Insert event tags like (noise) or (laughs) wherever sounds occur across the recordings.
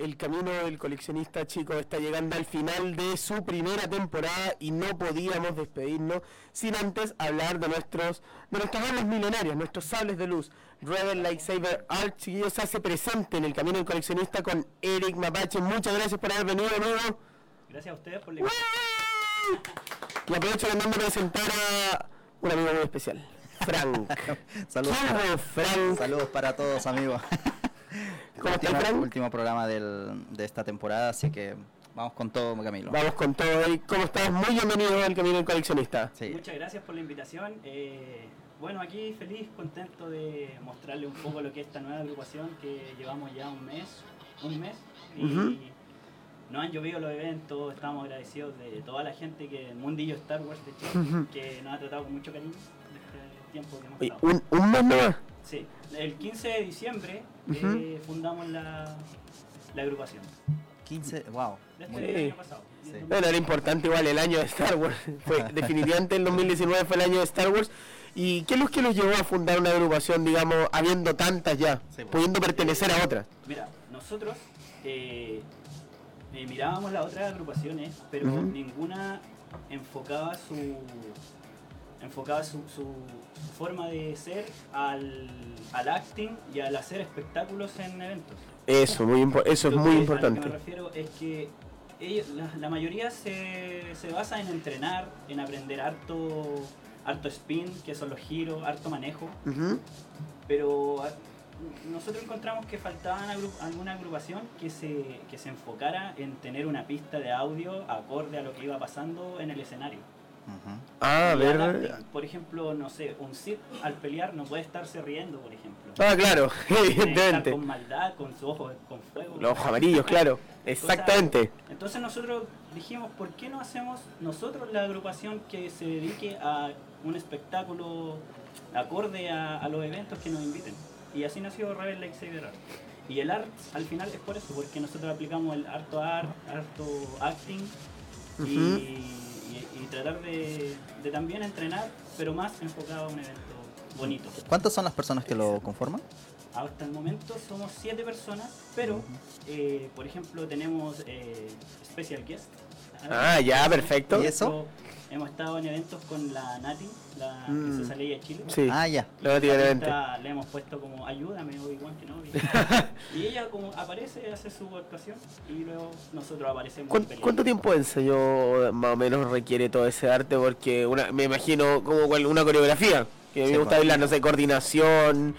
el camino del coleccionista, chicos, está llegando al final de su primera temporada y no podíamos despedirnos sin antes hablar de nuestros de nuestras armas milenarias, nuestros sables de luz. Rebel Lightsaber Art, chiquillos, se hace presente en el camino del coleccionista con Eric Mapache. Muchas gracias por haber venido, amigo. Gracias a ustedes por la Y aprovecho también de presentar a un amigo muy especial, Frank. (laughs) Saludos, ¿Qué para, hago, Frank? saludos para todos, amigos. ¿Cómo estás, último, Frank? último programa del- de esta temporada, así que vamos con todo, Camilo. Vamos con todo, Eric. ¿Cómo estás? Muy bienvenido al camino del coleccionista. Sí. Muchas gracias por la invitación. Eh, bueno, aquí feliz, contento de mostrarle un poco lo que es esta nueva agrupación que llevamos ya un mes, un mes y Ujú. nos han llovido los eventos, estamos agradecidos de toda la gente que el mundillo Star Wars de Chile, que nos ha tratado con mucho cariño este tiempo que hemos estado. ¿un, un mes nomás? Sí, el 15 de diciembre eh, fundamos la, la agrupación. 15, wow. Desde muy- el año pasado. Sí. Bueno, era importante igual el año de Star Wars. (laughs) Fue, (laughs) definitivamente el 2019 fue el año de Star Wars. ¿Y qué es lo que los llevó a fundar una agrupación, digamos, habiendo tantas ya, Sí, pues. pudiendo pertenecer a otras? Mira, nosotros eh, eh, mirábamos las otras agrupaciones, pero ninguna enfocaba su enfocaba su, su- su forma de ser al, al acting y al hacer espectáculos en eventos. Eso, muy eso es Lo muy que- A lo importante. que me refiero es que ellos- la, la mayoría se, se basa en entrenar, en aprender harto, harto spin, que son los giros, harto manejo, pero a- nosotros encontramos que faltaba alguna agrupación que se, que se enfocara en tener una pista de audio acorde a lo que iba pasando en el escenario. Ah, ver. Por ejemplo, no sé, un Sith al pelear no puede estarse riendo, por ejemplo. Ah, claro, (laughs) evidentemente. con maldad, con sus ojos con fuego. Los ojos amarillos, claro. (laughs) Exactamente. Entonces nosotros dijimos, ¿por qué no hacemos nosotros la agrupación que se dedique a un espectáculo acorde a, a los eventos que nos inviten? Y así nació Rebel Art. Y el art al final es por eso, porque nosotros aplicamos el harto art, harto acting y tratar de, de también entrenar, pero más enfocado a un evento bonito. ¿Cuántas son las personas que lo conforman? Hasta el momento somos siete personas, pero eh, por ejemplo tenemos eh, special guest. Ah, ya, perfecto. ¿Y eso? Hemos estado en eventos con la Nati, la Mm. princesa Leia de Chile. Sí, Ah, ya. lo definitivamente. Esta Le hemos puesto como ayúdame Obi-Wan Kenobi. y ella como aparece, hace su actuación y luego nosotros aparecemos. y ¿Cuán- peleamos. ¿Cuánto tiempo de ensayo más o menos requiere todo ese arte? Porque una, me imagino como una coreografía, que Sí, me gusta bailar, no sé, coordinación,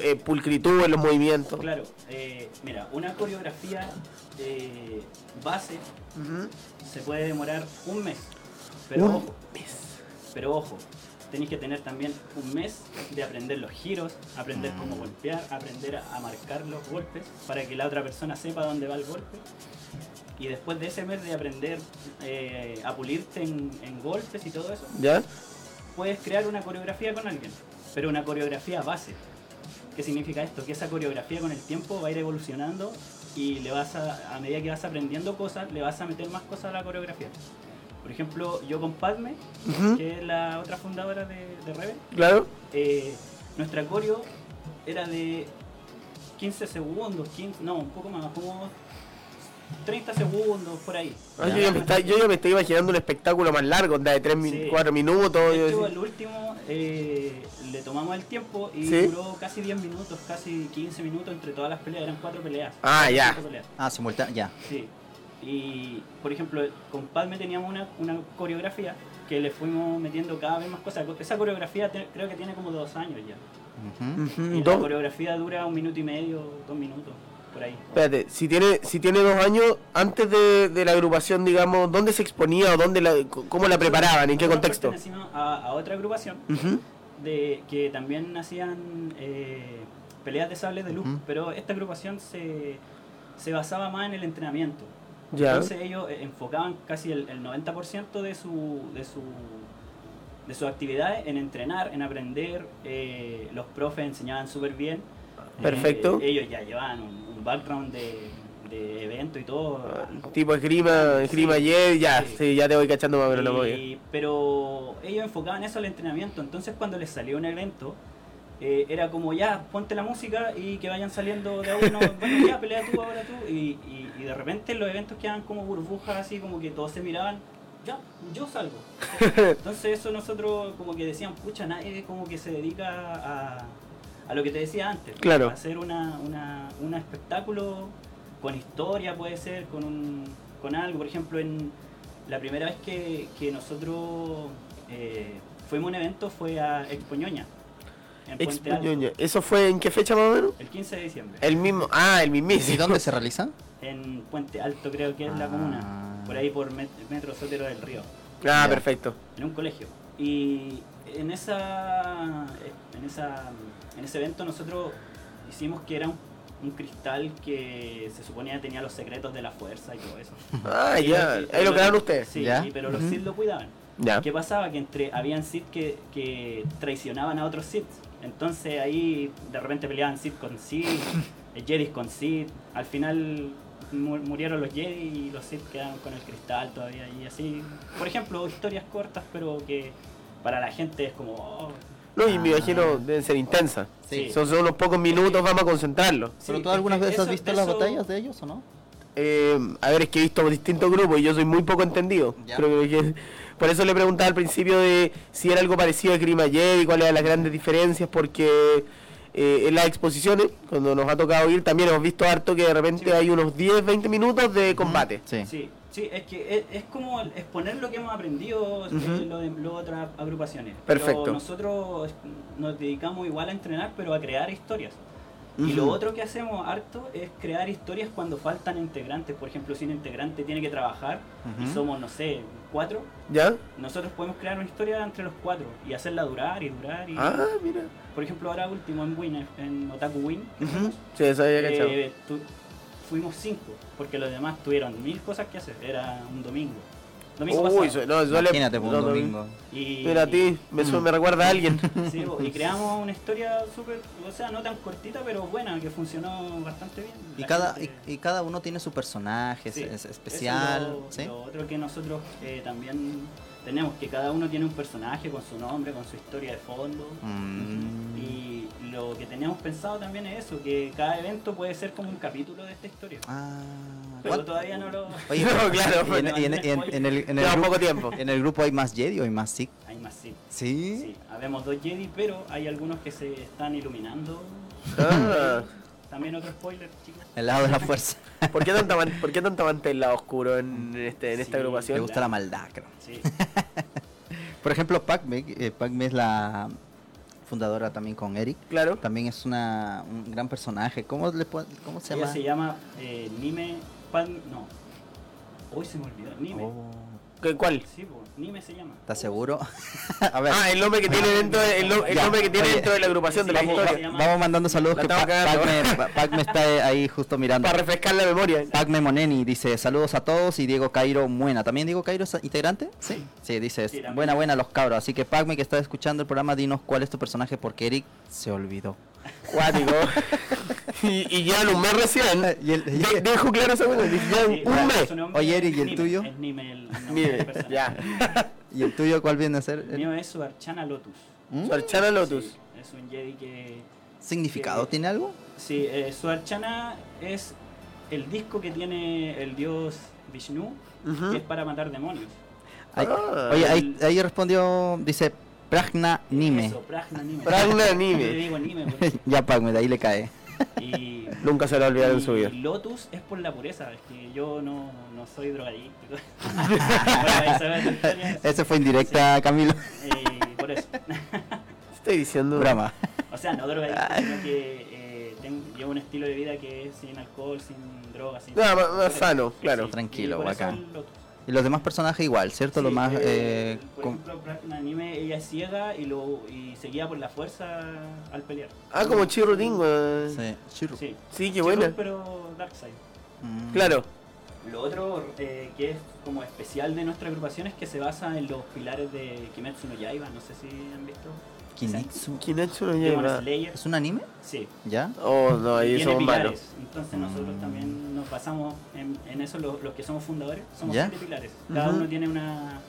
eh, pulcritud en los movimientos. Claro, eh, mira, una coreografía eh, base se puede demorar un mes. Pero Un ojo, pero ojo, tenéis que tener también un mes de aprender los giros, aprender cómo Mm. golpear, aprender a, a marcar los golpes para que la otra persona sepa dónde va el golpe. Y después de ese mes de aprender eh, a pulirte en, en golpes y todo eso, ¿Ya? puedes crear una coreografía con alguien, pero una coreografía base. ¿Qué significa esto? Que esa coreografía con el tiempo va a ir evolucionando y le vas a, a medida que vas aprendiendo cosas, le vas a meter más cosas a la coreografía. Por ejemplo, yo con Padme, Ujú. que es la otra fundadora de, de Rebel, Claro. eh, nuestra coreo era de 15 segundos, 15, no, un poco más, como 30 segundos por ahí. Ah, yo, ya me está- yo ya me estoy imaginando un espectáculo más largo, onda de 3, Sí. 4 minutos. yo De hecho, el último eh, le tomamos el tiempo y Sí. duró casi 10 minutos, casi 15 minutos entre todas las peleas, eran cuatro peleas. Ah, ya. Peleas, Ah, simultáneo, ya. Sí. Y, por ejemplo, con Padme teníamos una, una coreografía que le fuimos metiendo cada vez más cosas. Esa coreografía te- creo que tiene como dos años ya. Ujú. Ujú, Y la coreografía dura un minuto y medio, dos minutos, por ahí. Espérate, si tiene, si tiene dos años, antes de, de la agrupación, digamos, ¿dónde se exponía o dónde la, cómo la preparaban? ¿En qué contexto? A, a otra agrupación de que también hacían eh, peleas de sables de luz, pero esta agrupación se, se basaba más en el entrenamiento. Ya. Entonces ellos eh, enfocaban casi el, el 90% de su, de su de sus actividades en entrenar, en aprender. eh, los profes enseñaban súper bien. Perfecto. Eh, ellos ya llevaban un, un background de, de evento y todo. Tipo esgrima, esgrima Sí. ayer, ya, Sí. sí, ya te voy cachando más o menos la movida. Y- pero ellos enfocaban eso al entrenamiento, entonces cuando les salió un evento, eh, era como ya, ponte la música y que vayan saliendo de a uno, (laughs) bueno, ya, pelea tú, ahora tú. Y, y, y de repente los eventos quedaban como burbujas, así como que todos se miraban, ya, yo salgo. (laughs) Entonces eso nosotros como que decíamos, pucha, nadie como que se dedica a, a lo que te decía antes. Claro. Hacer una, una, un espectáculo con historia puede ser, con, un, con algo. Por ejemplo, en la primera vez que, que nosotros eh, fuimos a un evento fue a Expoñoña. En Puente Alto, Expoñoña. ¿Eso fue en qué fecha más o menos? el 15 de diciembre. El mismo. Ah, el ¿Y mismísimo. dónde se realiza? En Puente Alto creo que es la Ah. comuna. Por ahí por Met- Metro Sotero del Río. Ah, Ya. perfecto. en un colegio. Y en esa en esa en ese evento nosotros hicimos que era un, un cristal que se suponía tenía los secretos de la fuerza y todo eso. (laughs) Ah, Y ya. Ahí lo crearon ustedes. Sí, Ya. y- pero los. Sith lo cuidaban. Ya. ¿Qué pasaba? Que entre habían Sith que, que traicionaban a otros Sith. Entonces ahí de repente peleaban Sith con Sith, (laughs) eh, Jedi con Sith. Al final mu- murieron los Jedi y los Sith quedaron con el cristal todavía. Y así, por ejemplo, historias cortas, pero que para la gente es como. oh, No, y me Ah. imagino deben ser intensas. Sí. Son solo unos pocos minutos, vamos a concentrarlo. ¿Pero Sí, tú es algunas veces has eso- visto las eso- batallas de ellos o no? Eh, a ver, es que he visto distintos grupos y yo soy muy poco entendido. Ya. Creo que, por eso le preguntaba al principio de si era algo parecido a Grima y cuáles eran las grandes diferencias, porque eh, en las exposiciones, cuando nos ha tocado ir, también hemos visto harto que de repente Sí. hay unos 10, 20 minutos de combate. Sí. Sí, sí, es que es, es como exponer lo que hemos aprendido Ujú. en lo de las otras agrupaciones. Perfecto. Pero nosotros nos dedicamos igual a entrenar, pero a crear historias. Y lo otro que hacemos harto es crear historias cuando faltan integrantes. Por ejemplo, si un integrante tiene que trabajar y somos, no sé, cuatro, ¿Ya? nosotros podemos crear una historia entre los cuatro y hacerla durar y durar. Y, Ah, mira. Por ejemplo, ahora último en Win, en Otaku Win, Sí, eso había eh, tu- fuimos cinco, porque los demás tuvieron mil cosas que hacer. Era un domingo. Domingo Uy, pasado. no, suele- Imagínate por un no, no, domingo. Y, Mira a ti, me, Mm. recuerda a alguien. (laughs) sí, bo, y creamos (laughs) una historia súper, o sea, no tan cortita, pero buena, que funcionó bastante bien. Y cada, gente- y, y cada uno tiene su personaje, sí, es, es eso especial. es lo, ¿sí? lo otro que nosotros eh, también tenemos, que cada uno tiene un personaje con su nombre, con su historia de fondo. Mm. Y lo que teníamos pensado también es eso, que cada evento puede ser como un capítulo de esta historia. Ah, Pero ¿cuál- todavía no lo... Oye, (laughs) No, claro, en, el, grupo, poco tiempo. ¿En el grupo hay más Jedi o hay más Sith? Hay más sí. ¿Sí? Sí, habemos dos Jedi, pero hay algunos que se están iluminando. Ah. (laughs) También otro spoiler, chicos. El lado de la fuerza. (laughs) ¿Por qué tanta, man- ¿por qué tanta manta en lado oscuro en, este, en esta Sí. Agrupación? gusta la maldad, creo. Sí, (laughs) Por ejemplo, Pacme, eh, Pacme es la fundadora también con Eric. Claro. También es una, un gran personaje. ¿Cómo, le, cómo se ella llama? se llama eh, Nime Pan... No. Hoy se me olvidó. Nime. Oh, ¿Qué- ¿Cuál? Sí, Nime se llama. ¿Estás seguro? (laughs) A ver. Ah, el nombre que tiene dentro de, el, no- el Ya, nombre que tiene oye, dentro de la agrupación de la historia. vamos mandando saludos La que estamos Pa- cagando. Pacme, Pa- Pacme está ahí justo mirando. Para refrescar la memoria. Pacme Moneni dice saludos a todos y Diego Cairo Muena. ¿También Diego Cairo es integrante? Sí. Sí, dice Sí, buena buena los cabros. Así que Pacme que está escuchando el programa, dinos cuál es tu personaje porque Eric se olvidó. Cuático. (laughs) y, y ya en un mes recién. (laughs) Y el- de- dejo claro esa cosa. Ya Sí, en un mes. Oye, Eric, ¿y el tuyo? Es el ya. (laughs) ¿Y el tuyo cuál viene a ser? El mío es su Archana Lotus. ¿Mm? Archana Lotus. Sí, es un Jedi que... ¿Significado que- tiene algo? Sí, eh, su Archana es el disco que tiene el dios Vishnu, que es para matar demonios. Ahí- Ah. oye, ahí, ahí respondió, dice Pragna Nime. Eso, Pragna Nime. Pragna (laughs) Nime. (laughs) ya Pacme, de ahí le cae. Y, (laughs) Nunca se lo va a olvidar en su vida. y Lotus es por la pureza, es que yo no, no soy drogadicto. Ese fue indirecta, Camilo. Eh, por eso. Estoy diciendo. Broma. O sea, no drogadicto, sino que eh, tengo, llevo un estilo de vida que es sin alcohol, sin drogas, sin... No, más- sano, claro. Tranquilo, y por eso bacán. Lotus. Y los demás personajes igual, ¿cierto? Lo más... eh, eh, por ejemplo, Pragna Anime, ella es ciega y, lo, y se guía por la fuerza al pelear. Ah, como Chirrutín, weón. sí, Shiru. Sí. Sí, qué buena. pero Darkseid. Mm. Claro. Lo otro eh, que es como especial de nuestra agrupación es que se basa en los pilares de Kimetsu no Yaiba, no sé si han visto. Kimetsu. Kimetsu no lleva. ¿Es un anime? Sí. ¿Ya? Oh, no, ahí somos pilares. malos. Entonces nosotros Mm. también nos basamos en, en eso, los, los que somos fundadores, somos ¿Ya? siete pilares. Cada Ujú. uno tiene una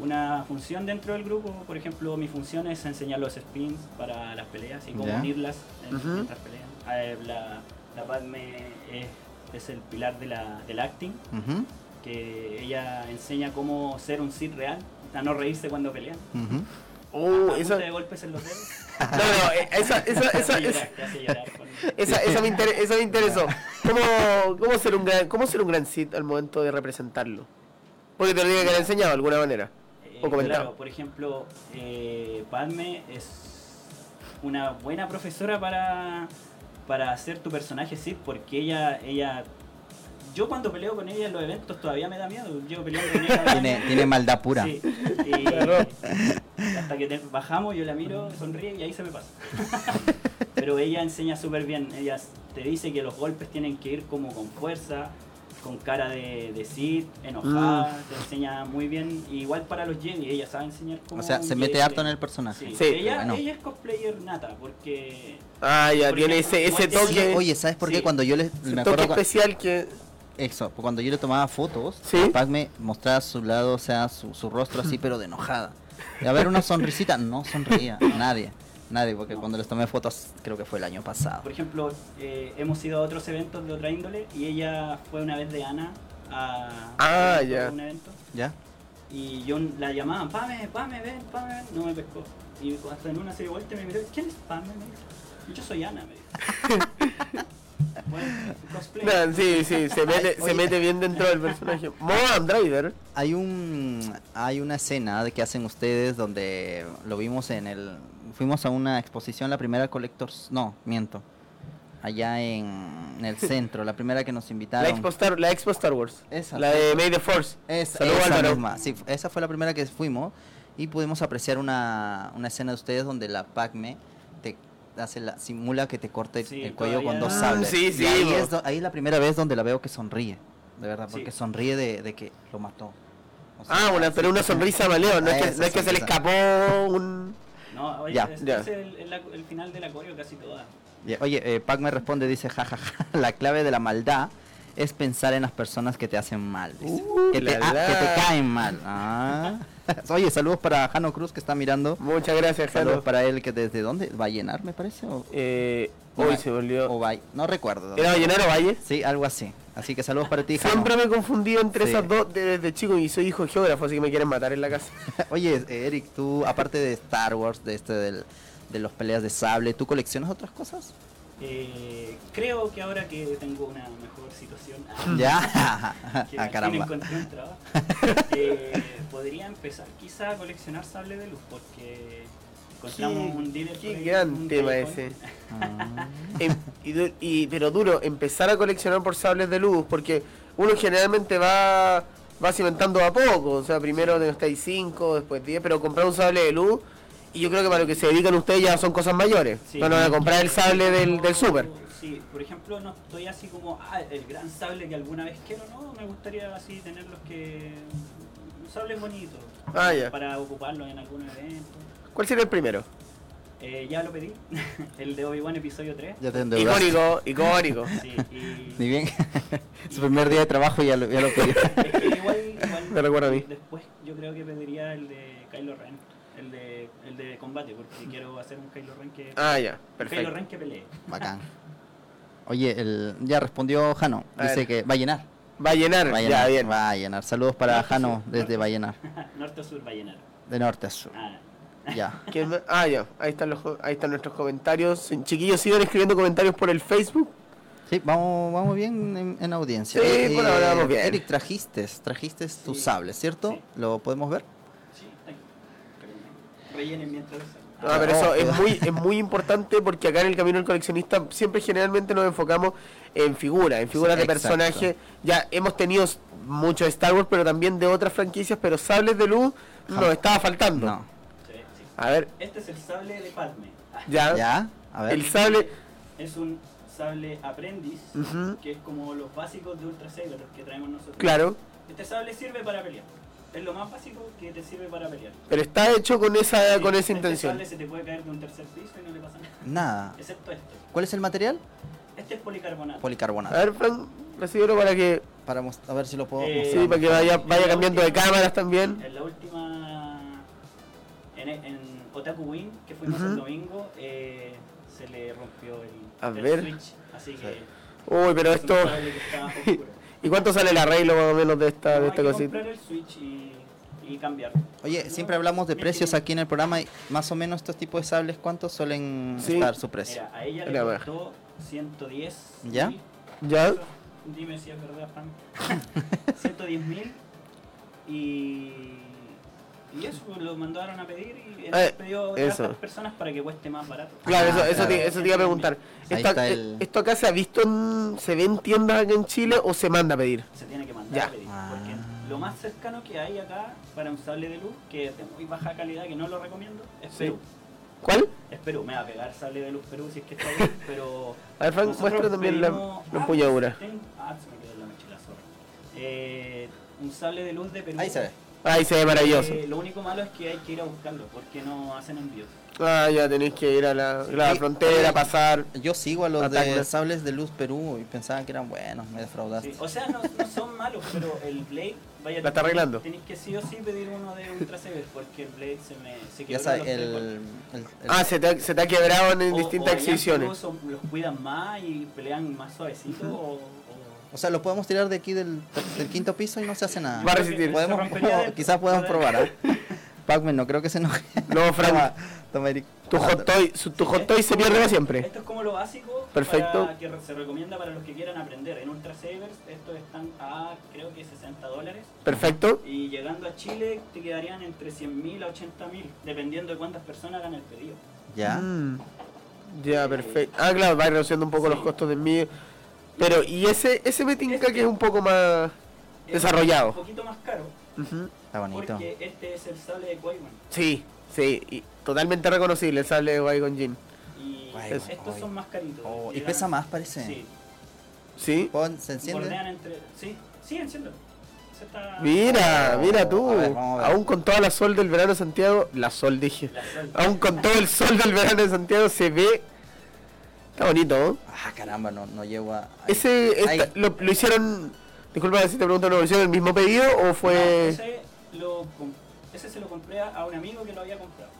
una función dentro del grupo. Por ejemplo, mi función es enseñar los spins para las peleas y cómo Ya. unirlas en, Ujú. mientras pelean. Eh, la, la Padme es, es el pilar de la, del acting, Ujú, que ella enseña cómo ser un Sith real, a no reírse cuando pelean. A esa, de golpes en los dedos. (laughs) no, no, eh, esa, esa, esa, esa, esa, me, esa me interesó. ¿Cómo, cómo, ser un gran, ¿Cómo ser un gran Sith al momento de representarlo? Porque te lo tiene que haber enseñado de alguna manera. Eh, O comentado. claro, por ejemplo, eh, Padme es una buena profesora para, para hacer tu personaje Sith, porque ella, ella, yo cuando peleo con ella en los eventos todavía me da miedo. Yo peleando con ella. (laughs) Tiene, tiene maldad pura. Sí, y (laughs) Claro. hasta que te- bajamos, yo la miro, sonríe y ahí se me pasa. (laughs) Pero ella enseña súper bien. Ella te dice que los golpes tienen que ir como con fuerza, con cara de, de enojada. Mm. Te enseña muy bien. Igual para los Jedi, ella sabe enseñar cómo. O sea, se mete harto en el personaje. Sí, Sí. Ella, Bueno. ella es cosplayer nata, porque. Ah, ya, tiene ese, ese toque, Oye, ¿sabes por qué? Sí. Cuando yo le ese me toque acuerdo especial que... Eso, cuando yo le tomaba fotos, Sí. Padme mostraba su lado, o sea, su, su rostro así, (laughs) pero de enojada. Y a ver una sonrisita, no sonreía, (laughs) nadie, nadie, porque No. cuando les tomé fotos, creo que fue el año pasado. Por ejemplo, eh, hemos ido a otros eventos de otra índole y ella fue una vez de Ana a Ah, un evento. ¿Ya? Y yo la llamaban, Pame, Pame, ven, Pame, ven. No me pescó. Y hasta en una se dio vuelta y me miró, ¿quién es Pame? Me dijo. Yo soy Ana, me dijo. (laughs) sí, sí, se mete, se Oye. mete bien dentro del personaje. Moan Driver. Hay un hay una escena de que hacen ustedes donde lo vimos en el fuimos a una exposición la primera Collectors, no, miento. Allá en, en el (laughs) centro, la primera que nos La invitaron. Expo, Star, la Expo Star Wars. Esa. La de May the Force. Esa, Saludos, esa misma, sí, esa fue la primera que fuimos y pudimos apreciar una, una escena de ustedes donde la Pacme hace la, simula que te corte Sí, el cuello con todavía- dos Mm, sables. sí, ahí, es, do- ahí es la primera vez donde la veo que sonríe, de verdad, Sí. porque sonríe de, de que lo mató. O sea, Ah, una, pero una sonrisa maleo, no es que, Esa no es que se le escapó un... No, oye, Ya, es, ya. es el, el- el final de la coreo casi toda. Ya, Oye, eh, Pac me responde, dice, jajaja, la clave de la maldad es pensar en las personas que te hacen mal. Uh, que, te, ah, la. que te caen mal. Ah. (laughs) Oye, saludos para Jano Cruz que está mirando. Muchas gracias, Saludos Jano. para él que desde dónde va a llenar, me parece. O, Eh, hoy se volvió... o va- no recuerdo. ¿Era Vallenaro Valle? Sí, algo así. Así que saludos para ti, Jano. Siempre me he confundido entre Sí. esas dos de- desde chico y soy hijo de geógrafo, así que me quieren matar en la casa. (laughs) Oye, Eric, tú, aparte de Star Wars, de este del, de los peleas de sable, ¿tú coleccionas otras cosas? Eh, creo que ahora que tengo una mejor situación, (laughs) ya. que ah, caramba. encontré un trabajo, (laughs) eh, podría empezar quizá a coleccionar sable de luz porque encontramos un dealer qué gran un tema ese. Ah. (laughs) Em- y, pero duro, empezar a coleccionar por sables de luz, porque uno generalmente va va cimentando a poco, o sea, primero estáis 5, después 10, pero comprar un sable de luz, y yo creo que para lo que se dedican ustedes ya son cosas mayores. Sí. no, van a comprar el sable del, del Yo, super. Sí, por ejemplo, no estoy así como, ah, el gran sable que alguna vez quiero, no, me gustaría así tener los que... sables bonitos. Ah, ya. Para ocuparlos en algún evento. ¿Cuál sería el primero? Eh, ya lo pedí, (laughs) el de Obi-Wan episodio 3. Ya te endeudaste. Icónico, icónico. (laughs) Sí, y... Ni bien. (laughs) Su primer día de trabajo ya lo, ya lo pidió. Es que igual, igual Me recuerda a mí. Después yo creo que pediría el de Kylo Ren, el de, el de combate, porque quiero hacer un Kylo Ren que... Ah, ya, un Kylo perfecto. Ren que pelee. Bacán. Oye, el, ya respondió Jano. A Dice ver. que va a llenar. Va a llenar, Va a ya, llenar. bien. Va a llenar. Saludos para Norte Jano sur, desde norte va a sur. llenar. (laughs) Norte a sur va a llenar. De norte a sur. Ah, Ya. (laughs) Ah, ya, ahí están, los, ahí están nuestros comentarios. Chiquillos, sigan escribiendo comentarios por el Facebook. Sí, vamos, vamos bien en, en audiencia. Sí, por ahora vamos bien. Eric, trajiste, trajiste tu Sí. sable, ¿cierto? Sí. ¿Lo podemos ver? Rellenen mientras... Ah, pero eso es muy, es muy importante porque acá en el Camino del Coleccionista siempre generalmente nos enfocamos en figuras, en figuras Sí, de exacto. personajes. Ya hemos tenido mucho de Star Wars, pero también de otras franquicias, pero sables de luz nos estaba faltando. No. Sí, sí. A ver, Este es el sable de Padme. Ya, ¿Ya? A ver. el sable... Es un sable aprendiz, Ujú. que es como los básicos de Ultra Saber, los que traemos nosotros. Claro, Este sable sirve para pelear. Es lo más básico que te sirve para pelear. pero está hecho con esa, Sí, con esa este intención. sable se te puede caer de un tercer piso y no le pasa nada. Nada. Excepto este. ¿Cuál es el material? Este es policarbonato. Policarbonato. A ver, Frank, recibirlo para que, Para a ver si lo puedo Eh, sí, mostrar. para que vaya, vaya cambiando de última- cámaras también. En la última En, en Otaku Wing, que fuimos Ujú. el domingo, eh, se le rompió el, A el ver. Switch. Así que. Uy, pero esto... (laughs) ¿Y cuánto sale el arreglo más o menos de esta, No, de hay esta que cosita? comprar el Switch y, y cambiar. Oye, siempre hablamos de precios aquí en el programa y más o menos estos tipos de sables, ¿cuántos suelen Sí. estar su precio? Mira, a ella Mira, le costó 110 ¿Ya? mil ¿Ya? Dime si es verdad, Juan. (laughs) 110 mil y, y eso lo mandaron a pedir y él Eh, pidió a eso. otras personas para que cueste más barato. Claro, eso, Ah, eso, claro. te, eso te iba a preguntar. ¿Esto, está el- ¿Esto acá se ha visto, en, se ve en tiendas acá en Chile o se manda a pedir? Se tiene que mandar Ya. a pedir. Ah. Porque lo más cercano que hay acá para un sable de luz, que es de muy baja calidad, que no lo recomiendo, es Sí. Perú. ¿Cuál? Es Perú, me va a pegar sable de luz Perú si es que está bien, (laughs) pero... A ver, Frank, muestra también la, Ah, empuñadura. Ah, se me quedó la mochila, sorry. Eh, un sable de luz de Perú. Ahí se ve. Ahí se ve maravilloso. Eh, lo único malo es que hay que ir a buscarlo, porque no hacen envíos. Ah, ya tenéis que ir a la, la Sí. frontera, pasar. Yo sigo a los de Atacma. sables de luz Perú y pensaba que eran buenos, me defraudaste. Sí, O sea, no, no son malos, pero el Blade, vaya, La está arreglando. Tenéis que sí o sí pedir uno de Ultra Sever, porque el Blade se me se Ya sabes, el, el- el- Ah, se te, ha- se te ha quebrado en O- distintas o exhibiciones. Son- los cuidan más y pelean más suavecito (laughs) o, o- O sea, lo podemos tirar de aquí del, del quinto piso y no se hace nada. Va a resistir. Podemos, (laughs) quizás podemos probar. ¿ah? (laughs) Pac-Man, no creo que se enoje. No, (laughs) Frank, Toma, toma, Eric. tu hot toy, su- tu hot toy se pierde siempre. Esto es como lo básico Perfecto. para que se recomienda para los que quieran aprender. En Ultra Savers estos están a creo que 60 dólares Perfecto. y llegando a Chile te quedarían entre 100 mil a 80 mil, dependiendo de cuántas personas hagan el pedido. Ya. Mm, Ya, perfecto. Ah, claro, va reduciendo un poco Sí. los costos de envío. Pero, y ese, ese me tinca que es un poco más Es desarrollado. Un poquito más caro. Está bonito. porque este es el sable de Qui-Gon. Sí, sí, y totalmente reconocible el sable de Qui-Gon Jinn. Y estos son más caritos. Oh, y pesa a- más, parece. Sí, ¿Sí? Pon- ¿Se enciende? entre. Sí, sí, enciende. Está- Mira, Oh, mira tú. ver. Aún con toda la sol del verano de Santiago, la sol dije. La Aún con todo el sol del verano de Santiago se ve. Está bonito, ¿no? Ah, caramba, no, no llego a... ahí. Ese, esta- Ahí. lo, lo hicieron. Disculpa si te pregunto, ¿lo hicieron el mismo pedido o No, fue.? ese, lo com- ese se lo compré a un amigo que lo había comprado.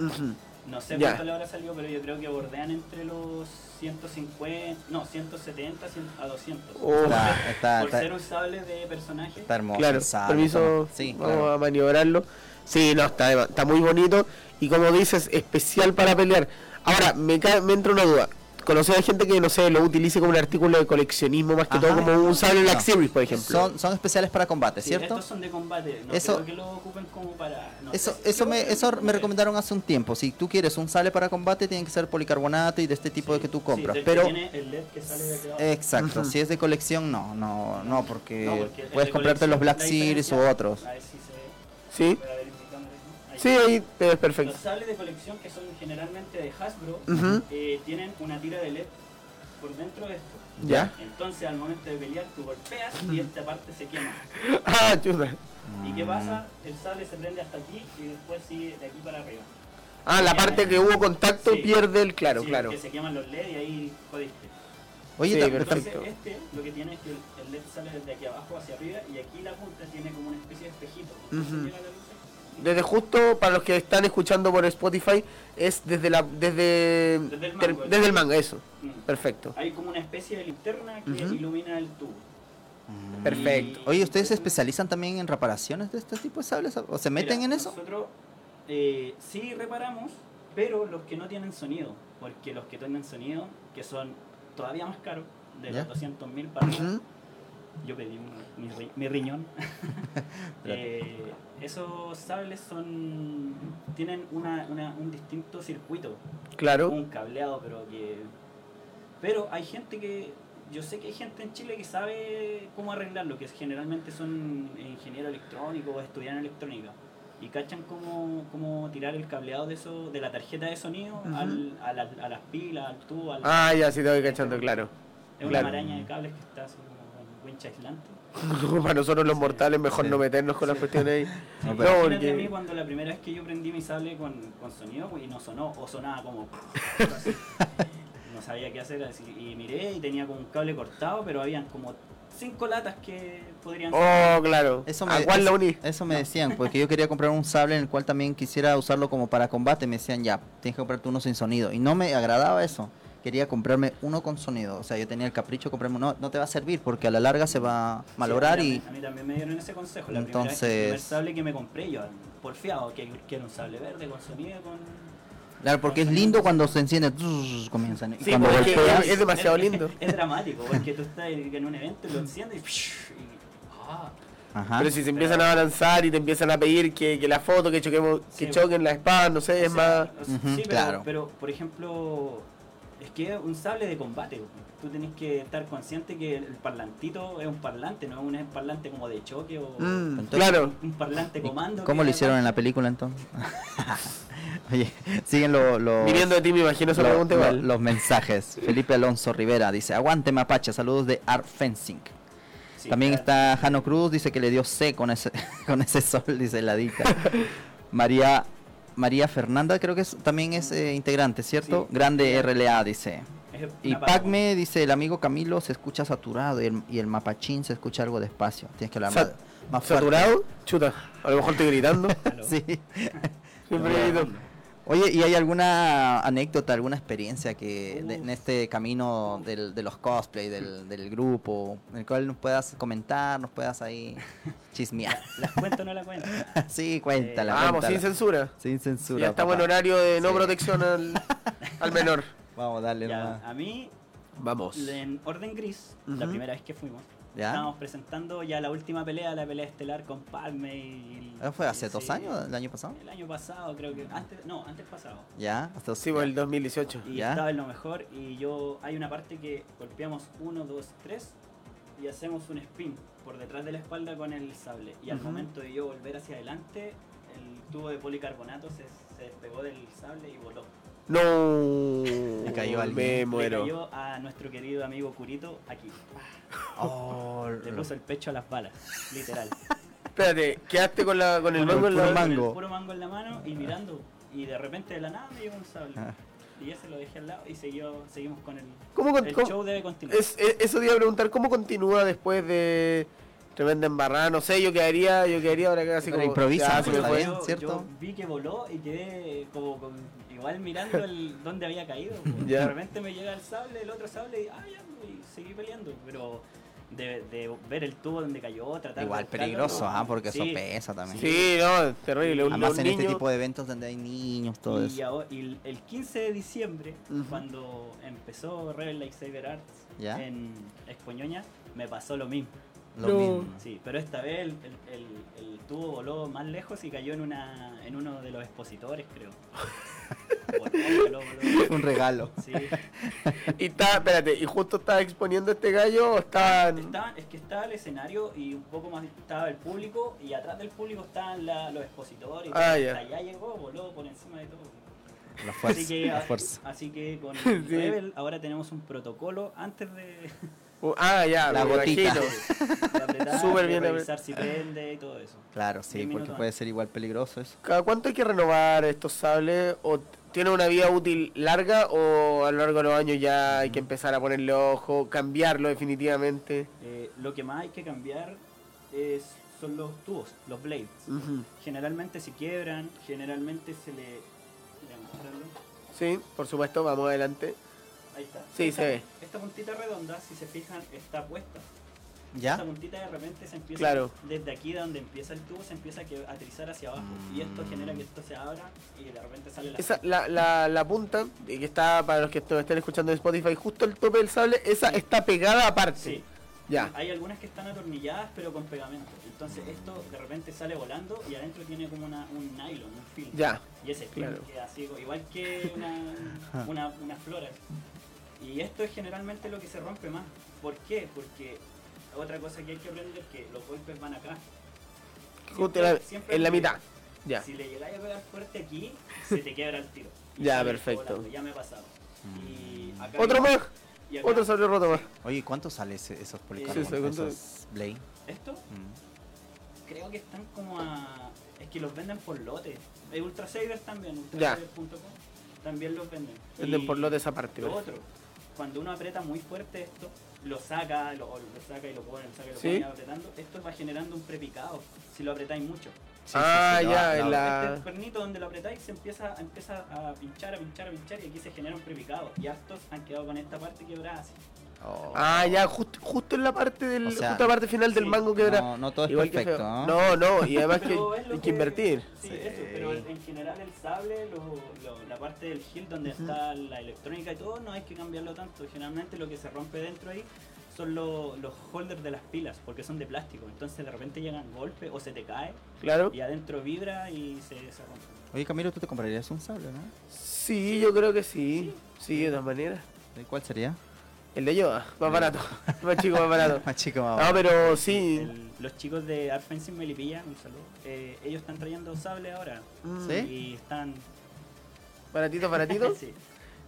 No sé Ya. cuánto le habrá salido, pero yo creo que bordean entre los 150, no, 170 100 a 200. Oh. Está, está, Por está, ser un sable de personaje. está hermoso. Claro, sable, permiso. Sí, vamos claro. a maniobrarlo. Sí, no, está, está muy bonito y como dices, especial para pelear. Ahora, me, cae- me entra una duda. Conocer a gente que, no sé, lo utilice como un artículo de coleccionismo más que Ajá. todo como un sable Black No. Series, por ejemplo. Son, son especiales para combate, Sí, ¿cierto? estos son de combate, no Eso- creo que lo ocupen como para... no Eso, sé, eso, me, eso me recomendaron hace un tiempo. Si tú quieres un sale para combate, tiene que ser policarbonato y de este tipo de que tú compras. Sí, que Pero, tiene el LED que sale de aquí abajo. exacto, si es de colección, no, no, no, porque, No, porque el puedes de comprarte los Black la Series u otros. A ver si se ve. Sí. Ahí. sí, ahí es perfecto. Los sables de colección que son generalmente de Hasbro eh, tienen una tira de LED por dentro de esto. ¿Ya? Entonces al momento de pelear tú golpeas y esta parte se quema. (laughs) Ah, chuta. ¿Y qué pasa? El sable se prende hasta aquí y después sigue de aquí para arriba. Ah, la parte que hubo contacto Sí. pierde el claro, Sí, claro. Que se queman los LED y ahí jodiste. Oye, Sí, perfecto. Entonces este lo que tiene es que el, LED sale desde aquí abajo hacia arriba y aquí la punta tiene como una especie de espejito. Entonces Ujú. llega la luz aquí. Desde justo, para los que están escuchando por Spotify, es desde la desde Desde el ter- mango, desde el manga, eso. Mm. Perfecto. Hay como una especie de linterna que ilumina el tubo. Mm. Perfecto. Oye, ¿ustedes se especializan también en reparaciones de este tipo de sables? ¿O se meten Mira, en eso? Nosotros eh, sí reparamos, pero los que no tienen sonido, porque los que tienen sonido, que son todavía más caros, de ¿Ya? los 200 mil para Ujú. Yo pedí un- mi, ri- mi riñón. (laughs) Eh, esos sables son tienen una, una- un distinto circuito, Claro. un cableado, pero que... Pero hay gente que... Yo sé que hay gente en Chile que sabe cómo arreglarlo, que generalmente son ingenieros electrónicos o estudian electrónica. Y cachan cómo, cómo tirar el cableado de eso, de la tarjeta de sonido al- a, la- a las pilas, al tubo, al... Ah, ya, sí te voy cachando, claro. es una claro. maraña de cables que está wincha aislante. (laughs) Para nosotros los mortales, mejor Sí. no meternos con las cuestiones ahí. No, (laughs) No, pero- Imagínate a mí cuando la primera vez que yo prendí mi sable con, con sonido y no sonó, o sonaba como... así. (laughs) no sabía qué hacer así, y miré y tenía como un cable cortado, pero habían como cinco latas que podrían Oh, claro. Eso ¿A me, cuál la eso- uní? eso me decían, porque yo quería comprar un sable en el cual también quisiera usarlo como para combate. Me decían, ya, tienes que comprarte uno sin sonido. Y no me agradaba eso. Quería comprarme uno con sonido. O sea, yo tenía el capricho de comprarme uno. No te va a servir porque a la larga se va a malograr Sí, a mí y... A mí también me dieron ese consejo. La Entonces- primera vez que el primer sable que me compré yo, porfiado, que quiero un sable verde con sonido con... Claro, porque es lindo cuando se enciende, comienzan. Sí, cuando golpeas, es, es demasiado lindo. Es, dramático, porque tú estás en un evento y lo enciendes y... y- ah, Ajá. Pero si se empiezan a balanzar y te empiezan a pedir que, que la foto, que choquemos, que Sí. choquen la espada, no sé, es o sea, más. o sea, Ujú, sí, pero, claro. pero, por ejemplo, que es un sable de combate. Tú tenés que estar consciente que el parlantito es un parlante, no es un parlante como de choque o Mm, Entonces- claro. un parlante ¿Y comando. ¿Cómo lo hicieron en la película entonces? (laughs) Oye, siguen lo- los... Viniendo de ti me imagino esa lo- pregunta lo- igual. los mensajes. Felipe Alonso Rivera dice, aguante Mapache, saludos de Art Fencing. Sí, También claro. está Jano Cruz, dice que le dio C con ese, (laughs) con ese sol, dice la dita. (laughs) María María Fernanda creo que es, también es eh, integrante, ¿cierto? Sí. Grande RLA, dice. Y. Pacme dice, el amigo Camilo se escucha saturado y el, y el mapachín se escucha algo despacio. Tienes que hablar Sa- más, más fuerte. ¿Saturado? Chuta, a lo mejor estoy gritando. (laughs) Sí. Siempre grito. Oye, ¿y hay alguna anécdota, alguna experiencia que de- en este camino del- de los cosplay, del, del grupo, en el cual nos puedas comentar, nos puedas ahí (laughs) chismear? ¿Las cuento o no las cuento? (laughs) sí, cuéntala. Vamos, sin censura. Sin censura. Ya estamos en horario de no Sí. protección al, (laughs) al menor. Vamos, dale Ya, a mí, Vamos. en Orden Gris, la primera vez que fuimos, ¿Ya? estábamos presentando ya la última pelea, la pelea estelar con Palme y... ¿Eso ¿Fue hace y- dos años, el año pasado? El año pasado, creo que. Antes, no, antes pasado. ¿Ya? Hasta Sí, por el 2018. Y ¿Ya? estaba en lo mejor. Y yo. Hay una parte que golpeamos 1, 2, 3 y hacemos un spin por detrás de la espalda con el sable. Y al momento de yo volver hacia adelante, el tubo de policarbonato se, se despegó del sable y voló. No. Le cayó alguien. Me Le muero. cayó a nuestro querido amigo Curito aquí. Oh, Le puso el pecho a las balas, literal. Espérate, quedaste con, la, con el mango en puro la mango. Con el puro mango en la mano y mirando. Y de repente de la nada me llegó un sable. Ah. Y ese lo dejé al lado y siguió, seguimos con el. ¿Cómo con- el cómo- show debe continuar. Es, es- eso te iba a preguntar, ¿cómo continúa después de tremenda embarrada? No sé, yo quedaría, yo quedaría ahora acá así Pero como... improvisa, ya, se me está fue. bien, yo, ¿cierto? yo vi que voló y quedé como con- igual mirando el (laughs) dónde había caído. pues. De repente me llega el sable, el otro sable y, ah, ya, y seguí peleando. Pero de, de ver el tubo donde cayó, tratar Igual de peligroso, ah, porque eso Sí. pesa también. Sí, no, terrible. Un, Además un en niño... este tipo de eventos donde hay niños, todo Y, eso. ahora- y el- el 15 de diciembre, cuando empezó Rebel Lightsaber Arts ¿Ya? en Expoñoña, me pasó lo mismo. Lo No. mismo. Sí, pero esta vez el, el- el- el tubo voló más lejos y cayó en una en uno de los expositores, creo. (laughs) Un regalo. Sí. Y está, espérate, ¿y justo estaba exponiendo este gallo o estaban...? Estaban- es que estaba el escenario y un poco más estaba el público y atrás del público estaban la- los expositores Ah, ya. Hasta allá llegó, voló por encima de todo. La Así fuerza. que, La fuerza. así que con (laughs) Sí. Rebel ahora tenemos un protocolo antes de, (laughs) Uh, ah, ya, La gotita. (laughs) Súper bien revisar si prende y todo eso. Claro, sí, porque puede ser igual peligroso eso. ¿Cada cuánto hay que renovar estos sables? ¿O tiene una vida útil larga o a lo largo de los años ya hay que empezar a ponerle ojo, cambiarlo definitivamente? Eh, lo que más hay que cambiar es, son los tubos, los blades. Generalmente se quiebran, generalmente se le... Sí, por supuesto, vamos adelante. Ahí está. Sí, esta, se ve. Esta puntita redonda, si se fijan, está puesta. ¿Ya? Esta puntita de repente se empieza, Claro. desde aquí donde empieza el tubo, se empieza a, que- a trizar hacia abajo. Y esto Mm. genera que esto se abra y de repente sale la... Esa, la, la, la punta, eh, que está para los que estén escuchando en Spotify, justo el tope del sable, esa está pegada aparte. Sí. Ya. Hay algunas que están atornilladas pero con pegamento. Entonces esto de repente sale volando y adentro tiene como una, un nylon, un film. Ya. Y ese film Claro. queda así, igual que una, una, una flora. Y esto es generalmente lo que se rompe más. ¿Por qué? Porque otra cosa que hay que aprender es que los golpes van acá. Justo en la, siempre en la al mitad. Ya. Si le llegáis a pegar fuerte aquí, se te quiebra el tiro. (laughs) Y Ya, sale perfecto. volando, Ya me ha pasado. Y acá Otro más. y acá- Otro sable roto más. Oye, ¿cuánto sale ese- esos esos Blade? Esto Mm. creo que están como a. Es que los venden por lote. Hay Ultra Savers también, Ya. ultrasaver.com. También los venden. Venden Y por lote esa parte. Lo otro, cuando uno aprieta muy fuerte esto, lo saca, lo, lo saca y lo pone, lo saca y lo Sí. pone apretando, esto va generando un prepicado si lo apretáis mucho. ah, sí, sí, ya, no, en no. la... Este cuernito donde lo apretáis se empieza, empieza a pinchar, a pinchar, a pinchar y aquí se genera un prepicado. Y hartos han quedado con esta parte quebrada así. Oh. Ah, ya, justo, justo en la parte del, O sea, justo la parte final del mango quebra. No, no todo es Igual que perfecto, feo. ¿no? No, no, y además que (laughs) hay que invertir. Sí, Sí. eso, pero en en general el sable, lo- lo- la parte del hill donde está la electrónica y todo, no hay que cambiarlo tanto. Generalmente lo que se rompe dentro ahí son lo- los holders de las pilas, porque son de plástico. Entonces de repente llegan golpes o se te cae Claro. y adentro vibra y se, se rompe. Oye, Camilo, tú te comprarías un sable, ¿no? Sí, yo creo que sí. Sí, de todas maneras. ¿De cuál sería? El de Yoda, más barato. (laughs) más chico, más barato. (laughs) Más chico, más No, barato. pero sí. El- los chicos de Art Fencing Melipilla, un saludo, eh, ellos están trayendo sable ahora. Mm, ¿Sí? Y están... Baratito, baratito. (laughs) sí.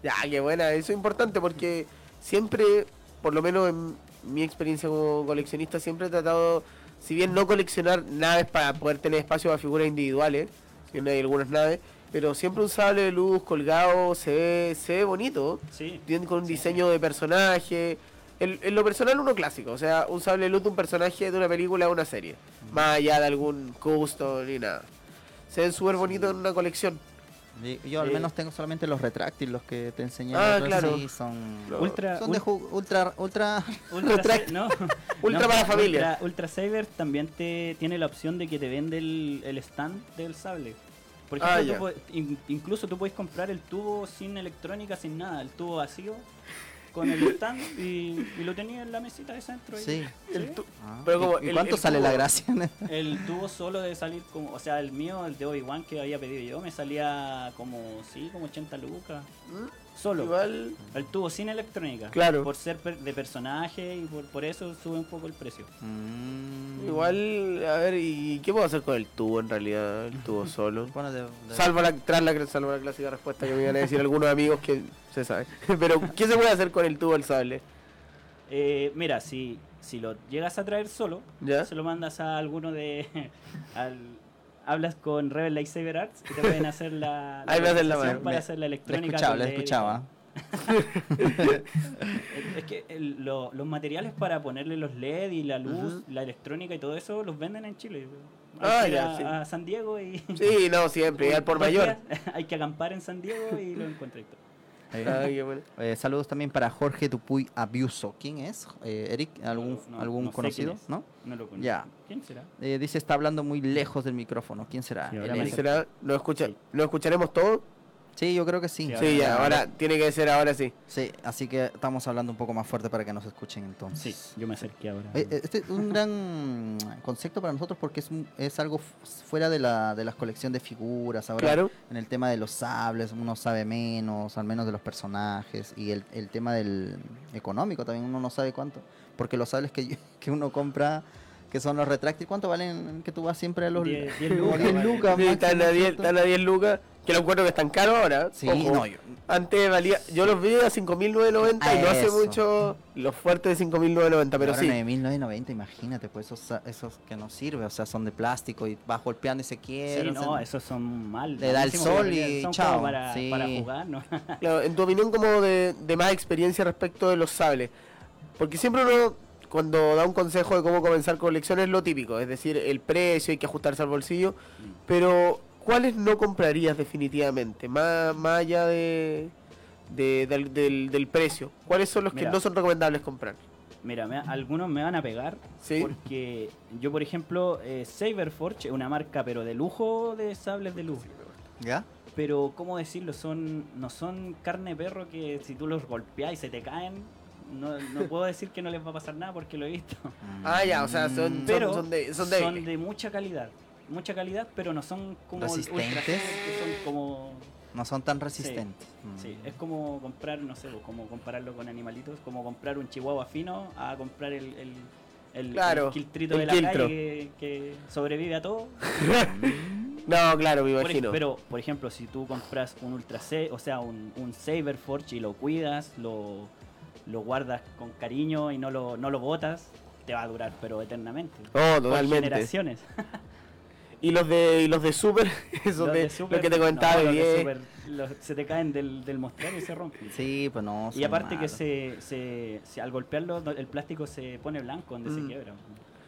Ya, qué buena, eso es importante porque siempre, por lo menos en mi experiencia como coleccionista, siempre he tratado, si bien no coleccionar naves para poder tener espacio para figuras individuales, si no hay algunas naves, pero siempre un sable de luz colgado se ve, se ve bonito, Sí. bien con un Sí. diseño de personaje. En, en lo personal uno clásico, o sea, un sable de luz de un personaje de una película o una serie, más allá de algún custom ni nada. Se ven súper bonitos en una colección. Yo al eh, menos tengo solamente los retráctiles, los que te enseñé. Ah, claro. sí son, Ultra, son de ultra, ultra... (laughs) Ultra, Ultra- Sa- no, (laughs) Ultra no, para la familia. Ultra, Ultra Saber también te tiene la opción de que te vende el, el stand del sable. Por ejemplo, Ah, tú in- incluso tú puedes comprar el tubo sin electrónica, sin nada, el tubo vacío con el (laughs) stand y, y lo tenías en la mesita de centro. ahí. Sí. El tu- Ah, Pero como ¿Y, el- cuánto el sale la gracia? El (laughs) tubo solo de salir como, o sea, el mío, el de Obi-Wan que había pedido yo, me salía como, sí, como 80 lucas. Solo. Igual, El tubo sin electrónica. Claro. Por ser per- de personaje y por, por eso sube un poco el precio. Mm. igual, a ver, ¿y qué puedo hacer con el tubo en realidad? El tubo (laughs) solo. Bueno, de- de- Salvo la, tras la, salvo la clásica respuesta que me iban a decir algunos amigos que se sabe. (laughs) Pero, ¿qué se puede hacer con el tubo del sable? Eh, mira, si, si lo llegas a traer solo, ¿Ya? se lo mandas a alguno de. (laughs) al- hablas con Rebel Lightsaber Arts y te pueden hacer la, (laughs) Ahí me la para Me- hacer la electrónica. escuchaba, escuchaba. todo. (laughs) Es que el- lo- los materiales para ponerle los LED y la luz, la electrónica y todo eso los venden en Chile. Ah, ya, a, sí. a San Diego y. Sí, no, siempre, (laughs) al por mayor. Hay que acampar en San Diego y lo encuentras. Eh, Ay, qué bueno. eh, saludos también para Jorge Dupuy Abiuso. ¿Quién es? Eh, Eric, ¿algún, No, algún no sé conocido? ¿No? No lo conozco. Ya. ¿Quién será? Eh, dice está hablando muy lejos del micrófono. ¿Quién será? Sí. ¿Será? ¿Lo, escucha, Sí. ¿Lo escucharemos todo? Sí, yo creo que sí. Sí, Sí, ya, ahora- ahora tiene que ser ahora sí. Sí, así que estamos hablando un poco más fuerte para que nos escuchen entonces. Sí, yo me acerqué ahora. Este es un gran (laughs) concepto para nosotros porque es, un- es algo fuera de la, de la colección de figuras. Ahora, Claro. en el tema de los sables, uno sabe menos, al menos de los personajes. Y el, el tema del económico también, uno no sabe cuánto. Porque los sables que, (laughs) que uno compra, que son los retráctiles, ¿cuánto valen? Que tú vas siempre a los. Diez- diez como (laughs) lucas, 10 vale. lucas. Sí, están, máximo, a 10, ¿cierto? están a 10 lucas, que lo encuentro que están caros ahora. Sí, Ojo. no, yo- Antes valía, yo los vi a 5.990 y no hace Eso. mucho los fuertes de 5.990, pero ahora sí. 9.990, imagínate, pues esos, esos que no sirven, o sea, son de plástico y vas golpeando y se Sí, quieren. no, esos son mal. Le da el sol y son chao, como para, sí. para jugar, ¿no? (laughs) Claro, en tu opinión como de, de más experiencia respecto de los sables. Porque siempre uno, cuando da un consejo de cómo comenzar colección, es lo típico. Es decir, el precio, hay que ajustarse al bolsillo. Pero, ¿cuáles no comprarías definitivamente? Más, más allá de, de- del, del- del precio. ¿Cuáles son los Mira. que no son recomendables comprar? Mira, me- algunos me van a pegar Sí. porque yo, por ejemplo, eh, Saberforge es una marca, pero de lujo de sables de luz. ¿Ya? Pero, ¿cómo decirlo? son No son carne de perro que si tú los golpeas y se te caen, no, no puedo decir que no les va a pasar nada porque lo he visto. Ah, ya, o sea, son- Pero son de- son son débiles. de mucha calidad. Mucha calidad, pero no son como ¿Resistentes? Saber, que son como No son tan resistentes. Sí, Mm. es como comprar, no sé, pues, como compararlo con animalitos, como comprar un chihuahua fino a comprar el, el, el, Claro, el quiltrito el de la quiltro. calle que, que sobrevive a todo. (laughs) No, claro, me Por imagino. pero, por ejemplo, si tú compras un Ultra C, o sea, un, un Saberforge y lo cuidas, lo, lo guardas con cariño y no lo, no lo botas, te va a durar, pero eternamente. Oh, Por totalmente. generaciones. (laughs) Y los de, y los de Super, (laughs) eso Los de, de Super, lo que te comentaba no, de los de 10. Super, los- se te caen del, del mostrador y se rompen. Sí, pues no. Y aparte que malos. se, se, se- al golpearlo el plástico se pone blanco donde se Mm. quiebra.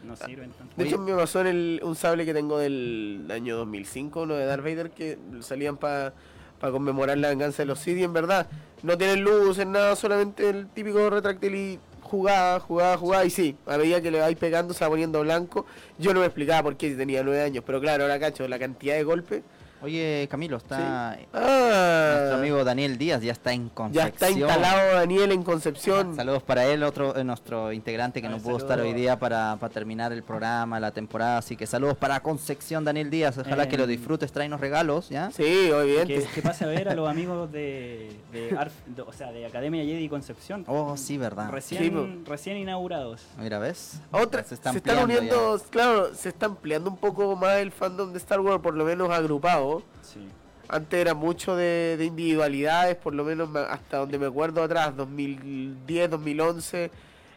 No sirven tanto. De hecho, me pasó en el, un sable que tengo del año 2005, uno de Darth Vader, que salían para conmemorar la venganza de los Sith, y en verdad no tienen luces, nada, solamente el típico retráctil y jugaba, jugaba, jugaba, y sí, a medida que le vais pegando se va poniendo blanco. Yo no me explicaba por qué tenía nueve años, pero claro, ahora cacho, la cantidad de golpes. Oye, Camilo, está. Ah, Nuestro amigo Daniel Díaz ya está en ya Concepción. está instalado Daniel en Concepción. (laughs) Saludos para él, otro eh, nuestro integrante que no pudo estar hoy día para, para terminar el programa, la temporada. Así que saludos para Concepción, Daniel Díaz. Ojalá que lo Em, disfrutes, tráenos regalos, ¿ya? Sí, Que, obviamente. que pase a ver a los amigos de, de, Arf- de- o sea, de Academia Jedi Concepción. Oh, sí, verdad. Recién, Sí, recién inaugurados. Mira, ¿ves? Otra, Se se, está están uniendo, claro, se está ampliando un poco más el fandom de Star Wars, por lo menos agrupado. Sí. Antes era mucho de, de individualidades, por lo menos me- hasta donde me acuerdo atrás, 2010, 2011,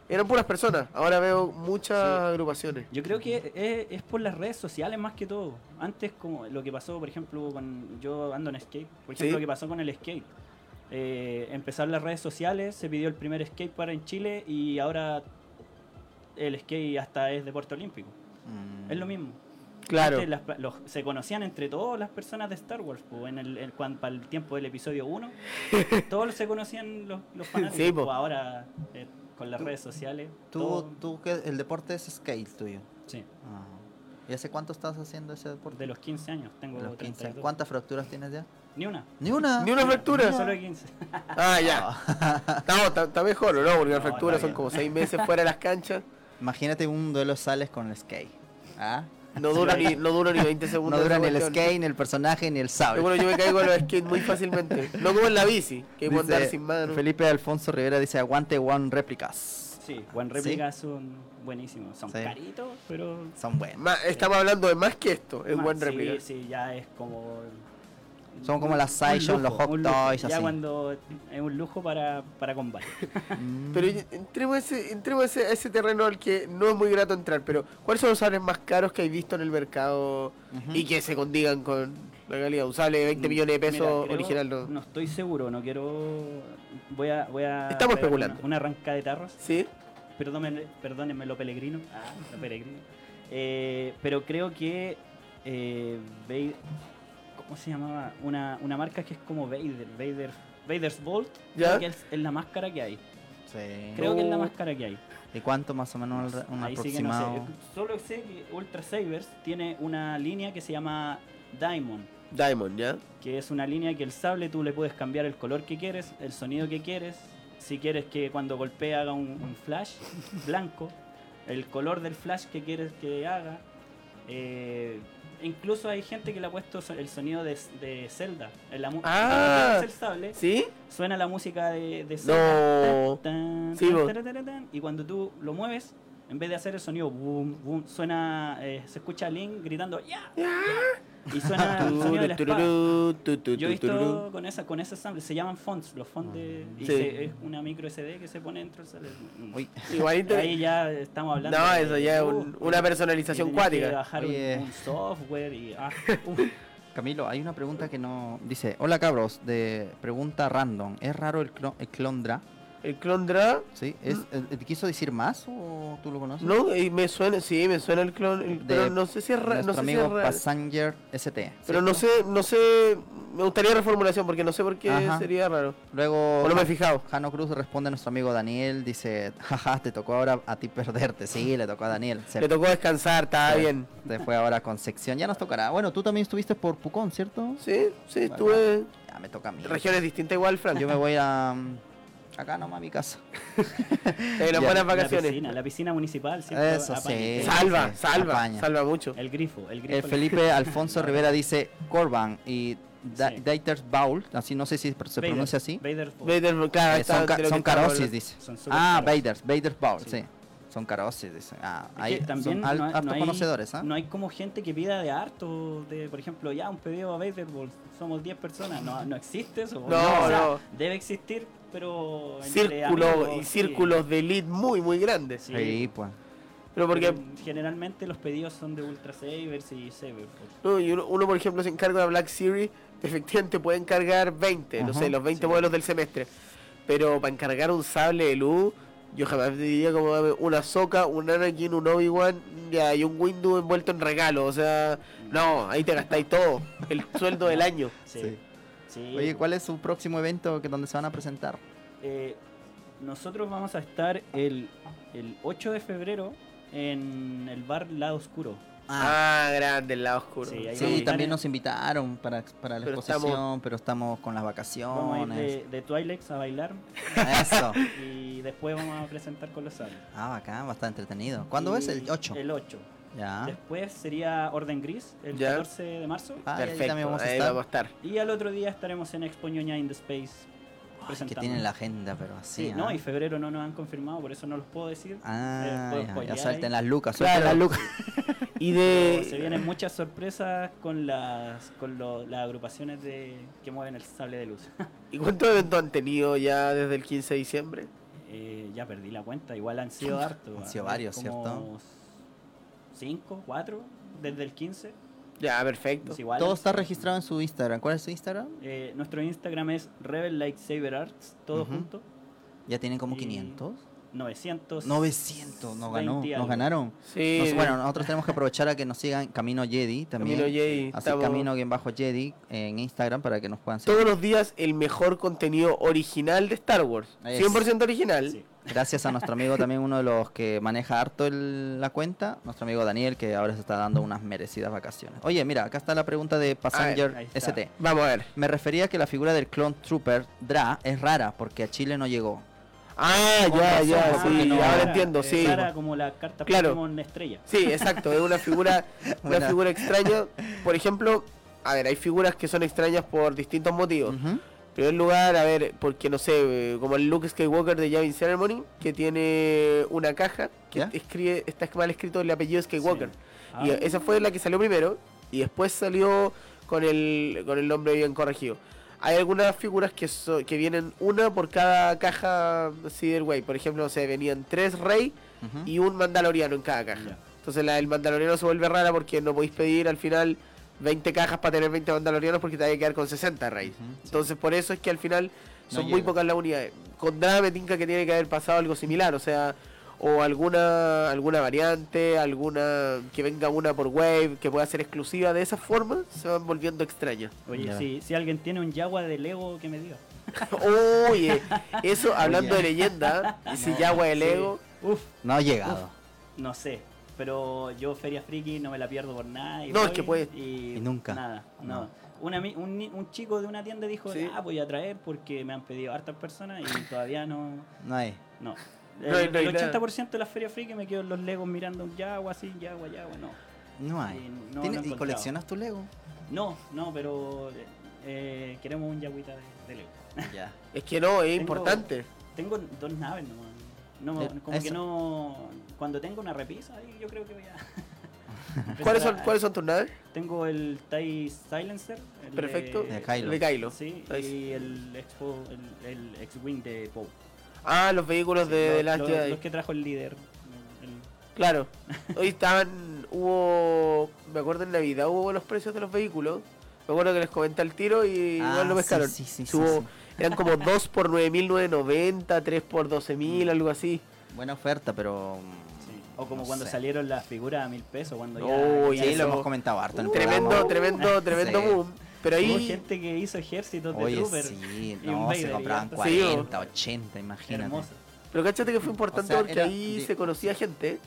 eran puras personas. Ahora veo muchas Sí. agrupaciones. Yo creo que es, es por las redes sociales más que todo. Antes, como lo que pasó, por ejemplo, con yo ando en skate, por ejemplo, Sí. lo que pasó con el skate. Eh, empezaron las redes sociales, se pidió el primer skate para en Chile y ahora el skate hasta es deporte olímpico. Mm. Es lo mismo. Claro. Antes las pa- los- se conocían entre todas las personas de Star Wars, po, en el, en cuan- para el tiempo del episodio 1. (laughs) todos se conocían los, los fanáticos. Sí, po. po, ahora eh, con las redes sociales. ¿Tú, todo- tú que el deporte es skate tuyo. sí, Ah. ¿Y hace cuánto estás haciendo ese deporte? de los 15 años tengo los 15. 32. ¿Cuántas fracturas tienes ya? Ni una. Ni una. Ni una fractura. Solo 15. (laughs) Ah, ya. No, está, mejor, ¿o ¿no? Porque las No, fracturas son como seis meses fuera de las canchas. (laughs) Imagínate un duelo sales con el skate. ¿Ah? No dura ni, no dura ni 20 No segundos. dura esa ni el skate, ni el personaje, ni el sable. Bueno, yo me caigo en los skates muy fácilmente. No como en la bici, que puedo andar sin mano. Felipe Alfonso Rivera dice aguante One Réplicas. Sí, buen réplica son buenísimos. Son Sí. caritos, pero. Son buenos. Ma- estamos hablando de más que esto, es más- buen sí. Sí, ya es como. Son como las Sideshow, los Hot. Toys, Ya cuando es un lujo para, para combate. Mm. (laughs) Pero entremos, a ese, entremos a ese, a ese terreno al que no es muy grato entrar, pero ¿cuáles son los sables más caros que hay visto en el mercado y que se condigan con la calidad? Un sable de 20 millones de pesos Mira, creo- original, ¿no? No estoy seguro, no quiero. Voy a. Voy a Estamos especulando. Una, una arranca de tarros. ¿Sí? Perdónenme, perdónenme lo peregrino. Ah, lo peregrino. Eh, pero creo que. Eh, ¿Cómo se llamaba? Una, una marca que es como Vader. Vader Vader's Vault. ¿Ya? Creo que es, es la más cara que hay. Sí. Creo que es la Oh. más cara que hay. ¿Y cuánto más o menos el- un Ahí sí que no sé. aproximado? Solo sé que Ultra Sabers tiene una línea que se llama Diamond. Diamond, ¿ya? que es una línea que el sable tú le puedes cambiar el color que quieres, el sonido que quieres, si quieres que cuando golpee haga un, un flash blanco, el color del flash que quieres que haga. eh, incluso hay gente que le ha puesto el sonido de, de Zelda. En la Ah. el sable, ¿Sí? suena la música de, de No. Zelda. Tan, tan, Sí, tan, y cuando tú lo mueves, en vez de hacer el sonido boom, boom, suena, eh, se escucha a Link gritando ¡Ya! ¡Ya! Y suena (laughs) el sonido de Yo he visto con esa con ese sample, se llaman fonts, los fonts de y Sí. se- es una micro SD que se pone dentro del Uy, (laughs) Igualito. Ahí ya estamos hablando. No, de- eso ya es uh, un- una personalización cuática. bajar un- un, software y ah, (laughs) uh, Camilo, hay una pregunta que no... Dice, hola cabros, de pregunta random. ¿Es raro el, clon, el Clondra? El clon Dra, ¿Sí? ¿Es, eh, ¿Quiso decir más o tú lo conoces? no, y me suena, sí, me suena el clon, el- De pero no sé si es Nuestro no sé si amigo es raro. Passenger ST. Pero no sé, no sé, me gustaría reformulación porque no sé por qué Ajá. sería raro. Luego... O no me he fijado. Jano Cruz responde a nuestro amigo Daniel, dice, (laughs) jaja, te tocó ahora a ti perderte. Sí, le tocó a Daniel. Se, Le tocó descansar, estaba se- bien. se fue ahora con sección. Ya nos tocará. Bueno, tú también estuviste por Pucón, ¿cierto? Sí, sí, estuve Ya me toca a mí. regiones distintas igual, Fran. Yo me voy a... Acá nomás a mi casa. (laughs) Eh, (laughs) Ya, unas buenas la vacaciones. piscina, la piscina municipal siempre Eso sí. Salva, Sí, salva, apaña. salva mucho. El grifo, el grifo. El Felipe (laughs) Alfonso Rivera dice Corban y Da- Sí. Daters Baul, así no sé si se Vader, pronuncia así. Vader Vader, claro, Eh, son ca- son carosis, dice. Son Ah. Vaders, Vaders Baul, sí. Sí. Son carosis, dice. Ah, hay, también son no, hay- harto no hay- conocedores, ¿ah? no hay como gente que pida de harto, de por ejemplo, ya un pedido a Vader Ball, somos 10 personas, no, no existe eso. No, o sea, no. Debe existir, pero Círculo amigos, y sí. círculos de elite muy, muy grandes. Sí. Sí, pues. Pero porque Pero generalmente los pedidos son de Ultra Sabers y Saber. no, y uno, uno, por ejemplo, se encarga de Black Series, efectivamente puede encargar 20, no sé, los 20 Sí. modelos del semestre. Pero para encargar un sable de luz, yo jamás diría como una Soca, un Anakin, un Obi-Wan ya, y un Windu envuelto en regalo. O sea, no, ahí te gastáis todo, el sueldo del año. Sí. Sí. Oye, ¿cuál es su próximo evento que donde se van a presentar? Eh, nosotros vamos a estar el, el 8 de febrero en el bar Lado Oscuro. Ah, grande, el lado oscuro. Sí, a también estar nos invitaron para, para la Pero exposición, estamos- pero estamos con las Vamos a ir vacaciones. de, de Twilex a bailar Eso. (laughs) y después vamos a presentar con los sables. Ah, bacán, bastante entretenido. ¿Cuándo Y es? El 8. El 8. Ya. Después sería Orden Gris, el Ya. 14 de marzo. Ah, ahí Perfecto, también vamos a ahí vamos a estar. Y al otro día estaremos en Expo Ñoña in the Space. Que presentando. tienen la agenda, pero así. Sí, no, y febrero no nos han confirmado, por eso no los puedo decir. Ah, Eh, puedo ya, ya ahí. las lucas, Claro. las lucas. Y Pero se de. vienen muchas sorpresas con las con lo- las agrupaciones de que mueven el sable de luz. (laughs) ¿Y cuántos eventos han tenido ya desde el 15 de diciembre? Eh, ya perdí la cuenta, igual han sido hartos. Han sido ¿eh? varios, Como ¿cierto? Cinco, cuatro, desde el 15. Ya, perfecto. igual Todo está registrado en su Instagram. ¿Cuál es su Instagram? Eh, nuestro Instagram es Rebel Lightsaber Arts, todo Ujú. junto. Ya tienen como Y- 500. 900. 900, nos ganó, 20 nos ganaron. Sí. Nos- bueno, nosotros tenemos que aprovechar a que nos sigan Camino Jedi también. Camino Jedi. Así estamos- Camino bien bajo Jedi en Instagram para que nos puedan seguir. Todos los días el mejor contenido original de Star Wars. Es. 100% original. Sí. Gracias a nuestro amigo también, uno de los que maneja harto el- la cuenta, nuestro amigo Daniel, que ahora se está dando unas merecidas vacaciones. Oye, mira, acá está la pregunta de Passenger está. ST. Vamos a ver. Me refería a que la figura del Clone Trooper Dra es rara porque a Chile no llegó. Ah, ya, ya, sí, no- ahora entiendo, sí. como la carta Claro. Pokémon estrella. Sí, exacto, es una figura, (laughs) una figura extraña. (laughs) Por ejemplo, a ver, hay figuras que son extrañas por distintos motivos. Ujú. En primer lugar, a ver, porque no sé, como el Luke Skywalker de Yavin Ceremony, que tiene una caja que ¿Ya? escribe, está mal escrito el apellido Skywalker. Ah, Y esa fue la que salió primero y después salió con el, con el nombre bien corregido. Hay algunas figuras que, so- que vienen una por cada caja Ciderway. Por ejemplo, sé, venían tres Rey y un Mandaloriano en cada caja. Entonces la del Mandaloriano se vuelve rara porque no podéis pedir al final 20 cajas para tener 20 Mandalorianos porque te hay que quedar con 60 Rey. Entonces por eso es que al final No son muy pocas las unidades. Con Dra me tinca que tiene que haber pasado algo similar, o sea, o alguna alguna variante, alguna que venga una por wave que pueda ser exclusiva de esa forma, se van volviendo extrañas. Oye, si, si alguien tiene un Yagua de Lego, que me diga. (laughs) Oye, eso hablando Oye. de leyenda, (laughs) y si No, Yagua de sí. Lego, Uf, No ha llegado. no sé. Pero yo Feria Friki no me la pierdo por nada. y No, es que puede- Y, Y nunca. Nada, No. no. Un, ami- un, ni- un chico de una tienda dijo, Sí. ah, voy a traer porque me han pedido hartas personas y todavía no... No hay. No. No el no el nada. 80% de las ferias friki me quedo en los Legos mirando un Yagua así, Yagua, Yagua, no. No hay. Sí, no ¿Tienes- lo he ¿Y encontrado. coleccionas tu Lego? No, no, pero eh, eh, queremos un Yagüita de, de Lego. (laughs) Ya. es que no, es Tengo- importante. Tengo dos naves nomás. No, como que no. Cuando tengo una repisa, ahí yo creo que voy a. (laughs) ¿Cuáles son, ¿Cuáles son tus naves? Tengo el TIE Silencer. el Perfecto. De, De Kylo. De Kylo. Sí, y el Expo, el, el X-Wing de Poe. Ah, los vehículos de, los, de Last los- Jedi. los que trajo el líder. el- Claro. (laughs) Hoy estaban, hubo, me acuerdo en Navidad hubo buenos precios de los vehículos. Me acuerdo que les comenté al tiro y Ah, igual lo sí, pescaron. sí, sí, sí, Hubo- sí. Eran como 2 por 9.990, 3 por 12.000, algo así. Buena oferta, pero. sí. O como No cuando sé. salieron las figuras a mil pesos. Cuando ya, ya Sí, eso- lo hemos comentado harto en el Tremendo, tremendo, (laughs) tremendo Sí. boom. Pero Hubo ahí, gente que hizo ejércitos de Oye, Trooper. sí, y no, se compraban y harto- 40, 80, imagínate. Hermoso. pero cáchate que fue importante O sea, porque era ahí de- se conocía gente.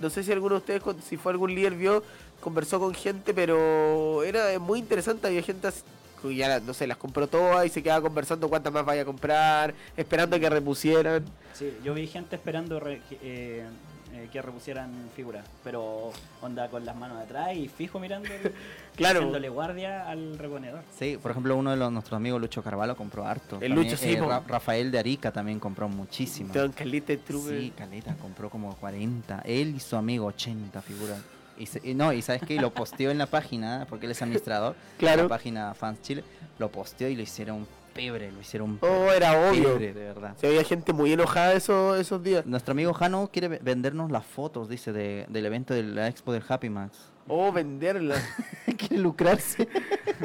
No sé si alguno de ustedes, si fue algún líder, vio, conversó con gente, pero era muy interesante. Había gente así- que ya, no sé, las compró todas y se quedaba conversando cuántas más vaya a comprar, esperando a que repusieran. Sí, yo vi gente esperando re- eh, eh, que repusieran figuras, pero onda con las manos atrás y fijo mirando, (laughs) Claro. haciéndole guardia al reponedor. Sí, por ejemplo, uno de los, nuestros amigos, Lucho Carvalho, compró harto. El También, Lucho, sí, eh. Ra- Rafael de Arica también compró muchísimo. Don Carlita Trooper. Sí, Caleta, compró como 40. Él y su amigo 80 figuras. Y, se- y no, y sabes qué, lo posteó en la página, porque él es administrador, (laughs) Claro. en la página Fans Chile, lo posteó y lo hicieron pebre, lo hicieron Oh, era obvio. pebre, de verdad. Se había gente muy enojada esos, esos días. Nuestro amigo Jano quiere ve- vendernos las fotos, dice, de- del evento de la expo del Happy Max. Oh, venderla. (laughs) quiere lucrarse.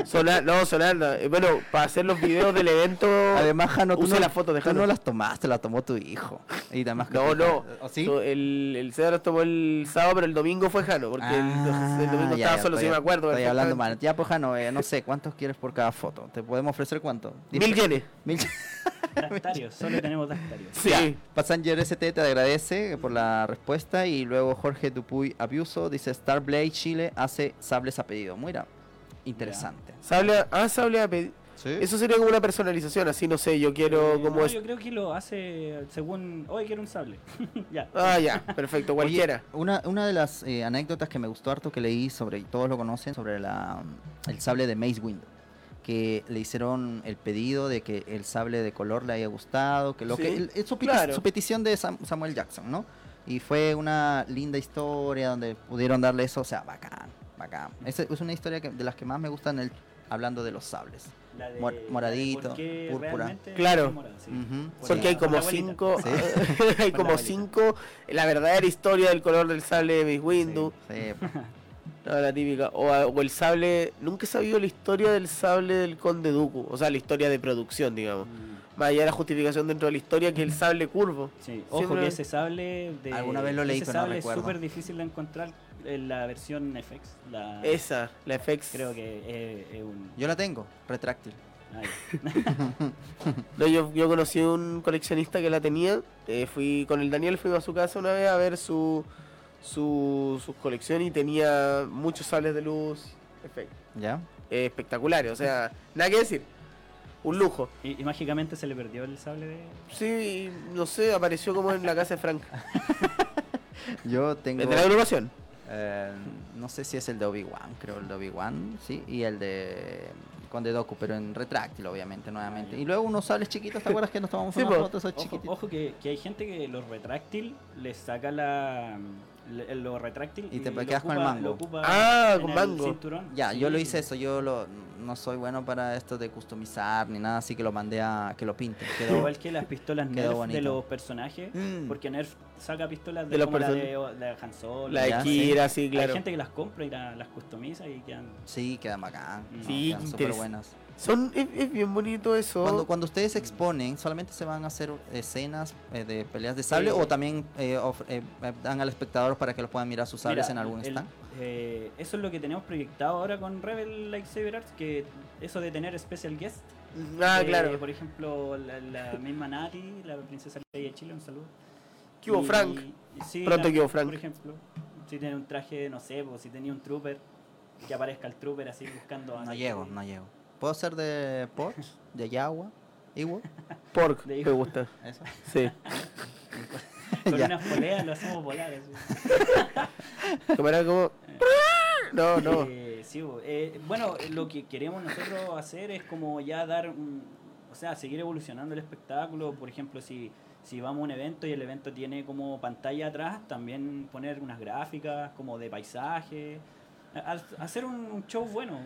Solar, no, Solar, eh, bueno, para hacer los videos del evento. Además, Jano, tú, no, las fotos de tú no las tomaste, la tomó tu hijo. Y además No, no. ¿O sí? El, el Cedar los tomó el sábado, pero el domingo fue Jano, porque el- Ah, el, domingo ya, estaba ya, solo, si estoy- me acuerdo. Estoy hablando mal. Ya, pues, Jano, eh, no sé, ¿cuántos quieres por cada foto? ¿Te podemos ofrecer cuánto? Mil yenes. Mil (laughs) (laughs) Dactarios, solo tenemos Dactarios. Sí. Ya, Passenger ST te agradece por la respuesta y luego Jorge Dupuy Abuso dice Starblade Chile hace sables a pedido. Mira, interesante. Sable, ah, sable a pedir. Eso sería como una personalización, así no sé, yo quiero Eh, como no, es. Yo creo que lo hace según. Hoy quiero un sable. (laughs) ya. Ah, ya, perfecto, Oye, cualquiera. una, una de las eh, anécdotas que me gustó harto que leí sobre, y todos lo conocen, sobre la, el sable de Mace Windu. Que le hicieron el pedido de que el sable de color le haya gustado, que lo Sí, que el- el- su, peti- claro. su petición de Sam- Samuel Jackson, ¿no? Y fue una linda historia donde pudieron darle eso, o sea, bacán, bacán. Es, es una historia que, de las que más me gustan el, hablando de los sables. La de- Mor- la de moradito, púrpura. Claro. morado, sí. Porque hay como cinco, Sí. (laughs) hay como cinco, la verdadera historia del color del sable de Miss Windu, Sí, no, la típica, o, el sable, nunca he sabido la historia del sable del Conde Dooku, o sea, la historia de producción, digamos. Mm, Más allá de la justificación dentro de la historia que el sable curvo. Sí, ojo Siempre- que ese sable de Alguna vez lo leí, ese pero no sable recuerdo. es súper difícil de encontrar en la versión FX. La, Esa, la FX. creo que es, es un Yo la tengo, retráctil. ah. (laughs) No, yo, yo conocí a un coleccionista que la tenía. eh, fui con el Daniel, fuimos a su casa una vez a ver su, su, sus colecciones y tenía muchos sables de luz efect- ¿Ya? eh, espectaculares. O sea, nada que decir. Un lujo. y, y mágicamente se le perdió el sable de Sí, no sé, apareció como en la casa de Frank. (laughs) Yo tengo... ¿El de la agrupación? Eh, no sé si es el de Obi-Wan, creo el de Obi-Wan, sí, y el de Conde Doku, pero en retráctil, obviamente, nuevamente. Y luego unos sables chiquitos, ¿te acuerdas que nos tomamos Sí, unas fotos esos Ojo, chiquititos? ojo que, que hay gente que los retráctil les saca la le- lo retráctil Y te lo quedas con el mango. lo ocupa Ah, con el mango. cinturón. Ya, Sí, yo lo hice eso, yo lo, no soy bueno para esto de customizar ni nada, así que lo mandé a que lo pinten. Quedó, Igual que las pistolas Nerf de los personajes, Mm. porque Nerf saca pistolas de, De los como la de, la de Han Solo. La de Ya, Kira, sí, Hay claro. gente que las compra y la- las customiza y quedan... sí, quedan bacán. no, Sí, quedan súper buenas. Son, es, es bien bonito eso. Cuando, cuando ustedes exponen, ¿solamente se van a hacer escenas eh, de peleas de sable o también eh, of- eh, dan al espectador para que los puedan mirar sus sables Mira, en algún el- stand? eh, eso es lo que tenemos proyectado ahora con Rebel Lightsaber Arts, que eso de tener special guest. ah, claro. Por ejemplo, la, la misma Nati, la princesa de Chile, un saludo. ¿Qué hubo, Frank? y sí, Pronto Frank. Por ejemplo, si tiene un traje, no sé, pues, si tenía un trooper, que aparezca el trooper así buscando No llego, no llego. ¿Puedo ser de Porsche? ¿De Yagua? ¿Iwo? Pork, de me gusta. ¿Eso? Sí. Con Ya. unas poleas lo hacemos volar. (laughs) Como era como. No, no. Eh, sí. Eh, bueno, lo que queremos nosotros hacer es como ya dar, un- o sea, seguir evolucionando el espectáculo. Por ejemplo, si, si vamos a un evento y el evento tiene como pantalla atrás, también poner unas gráficas como de paisaje, a- a- hacer un, un show bueno.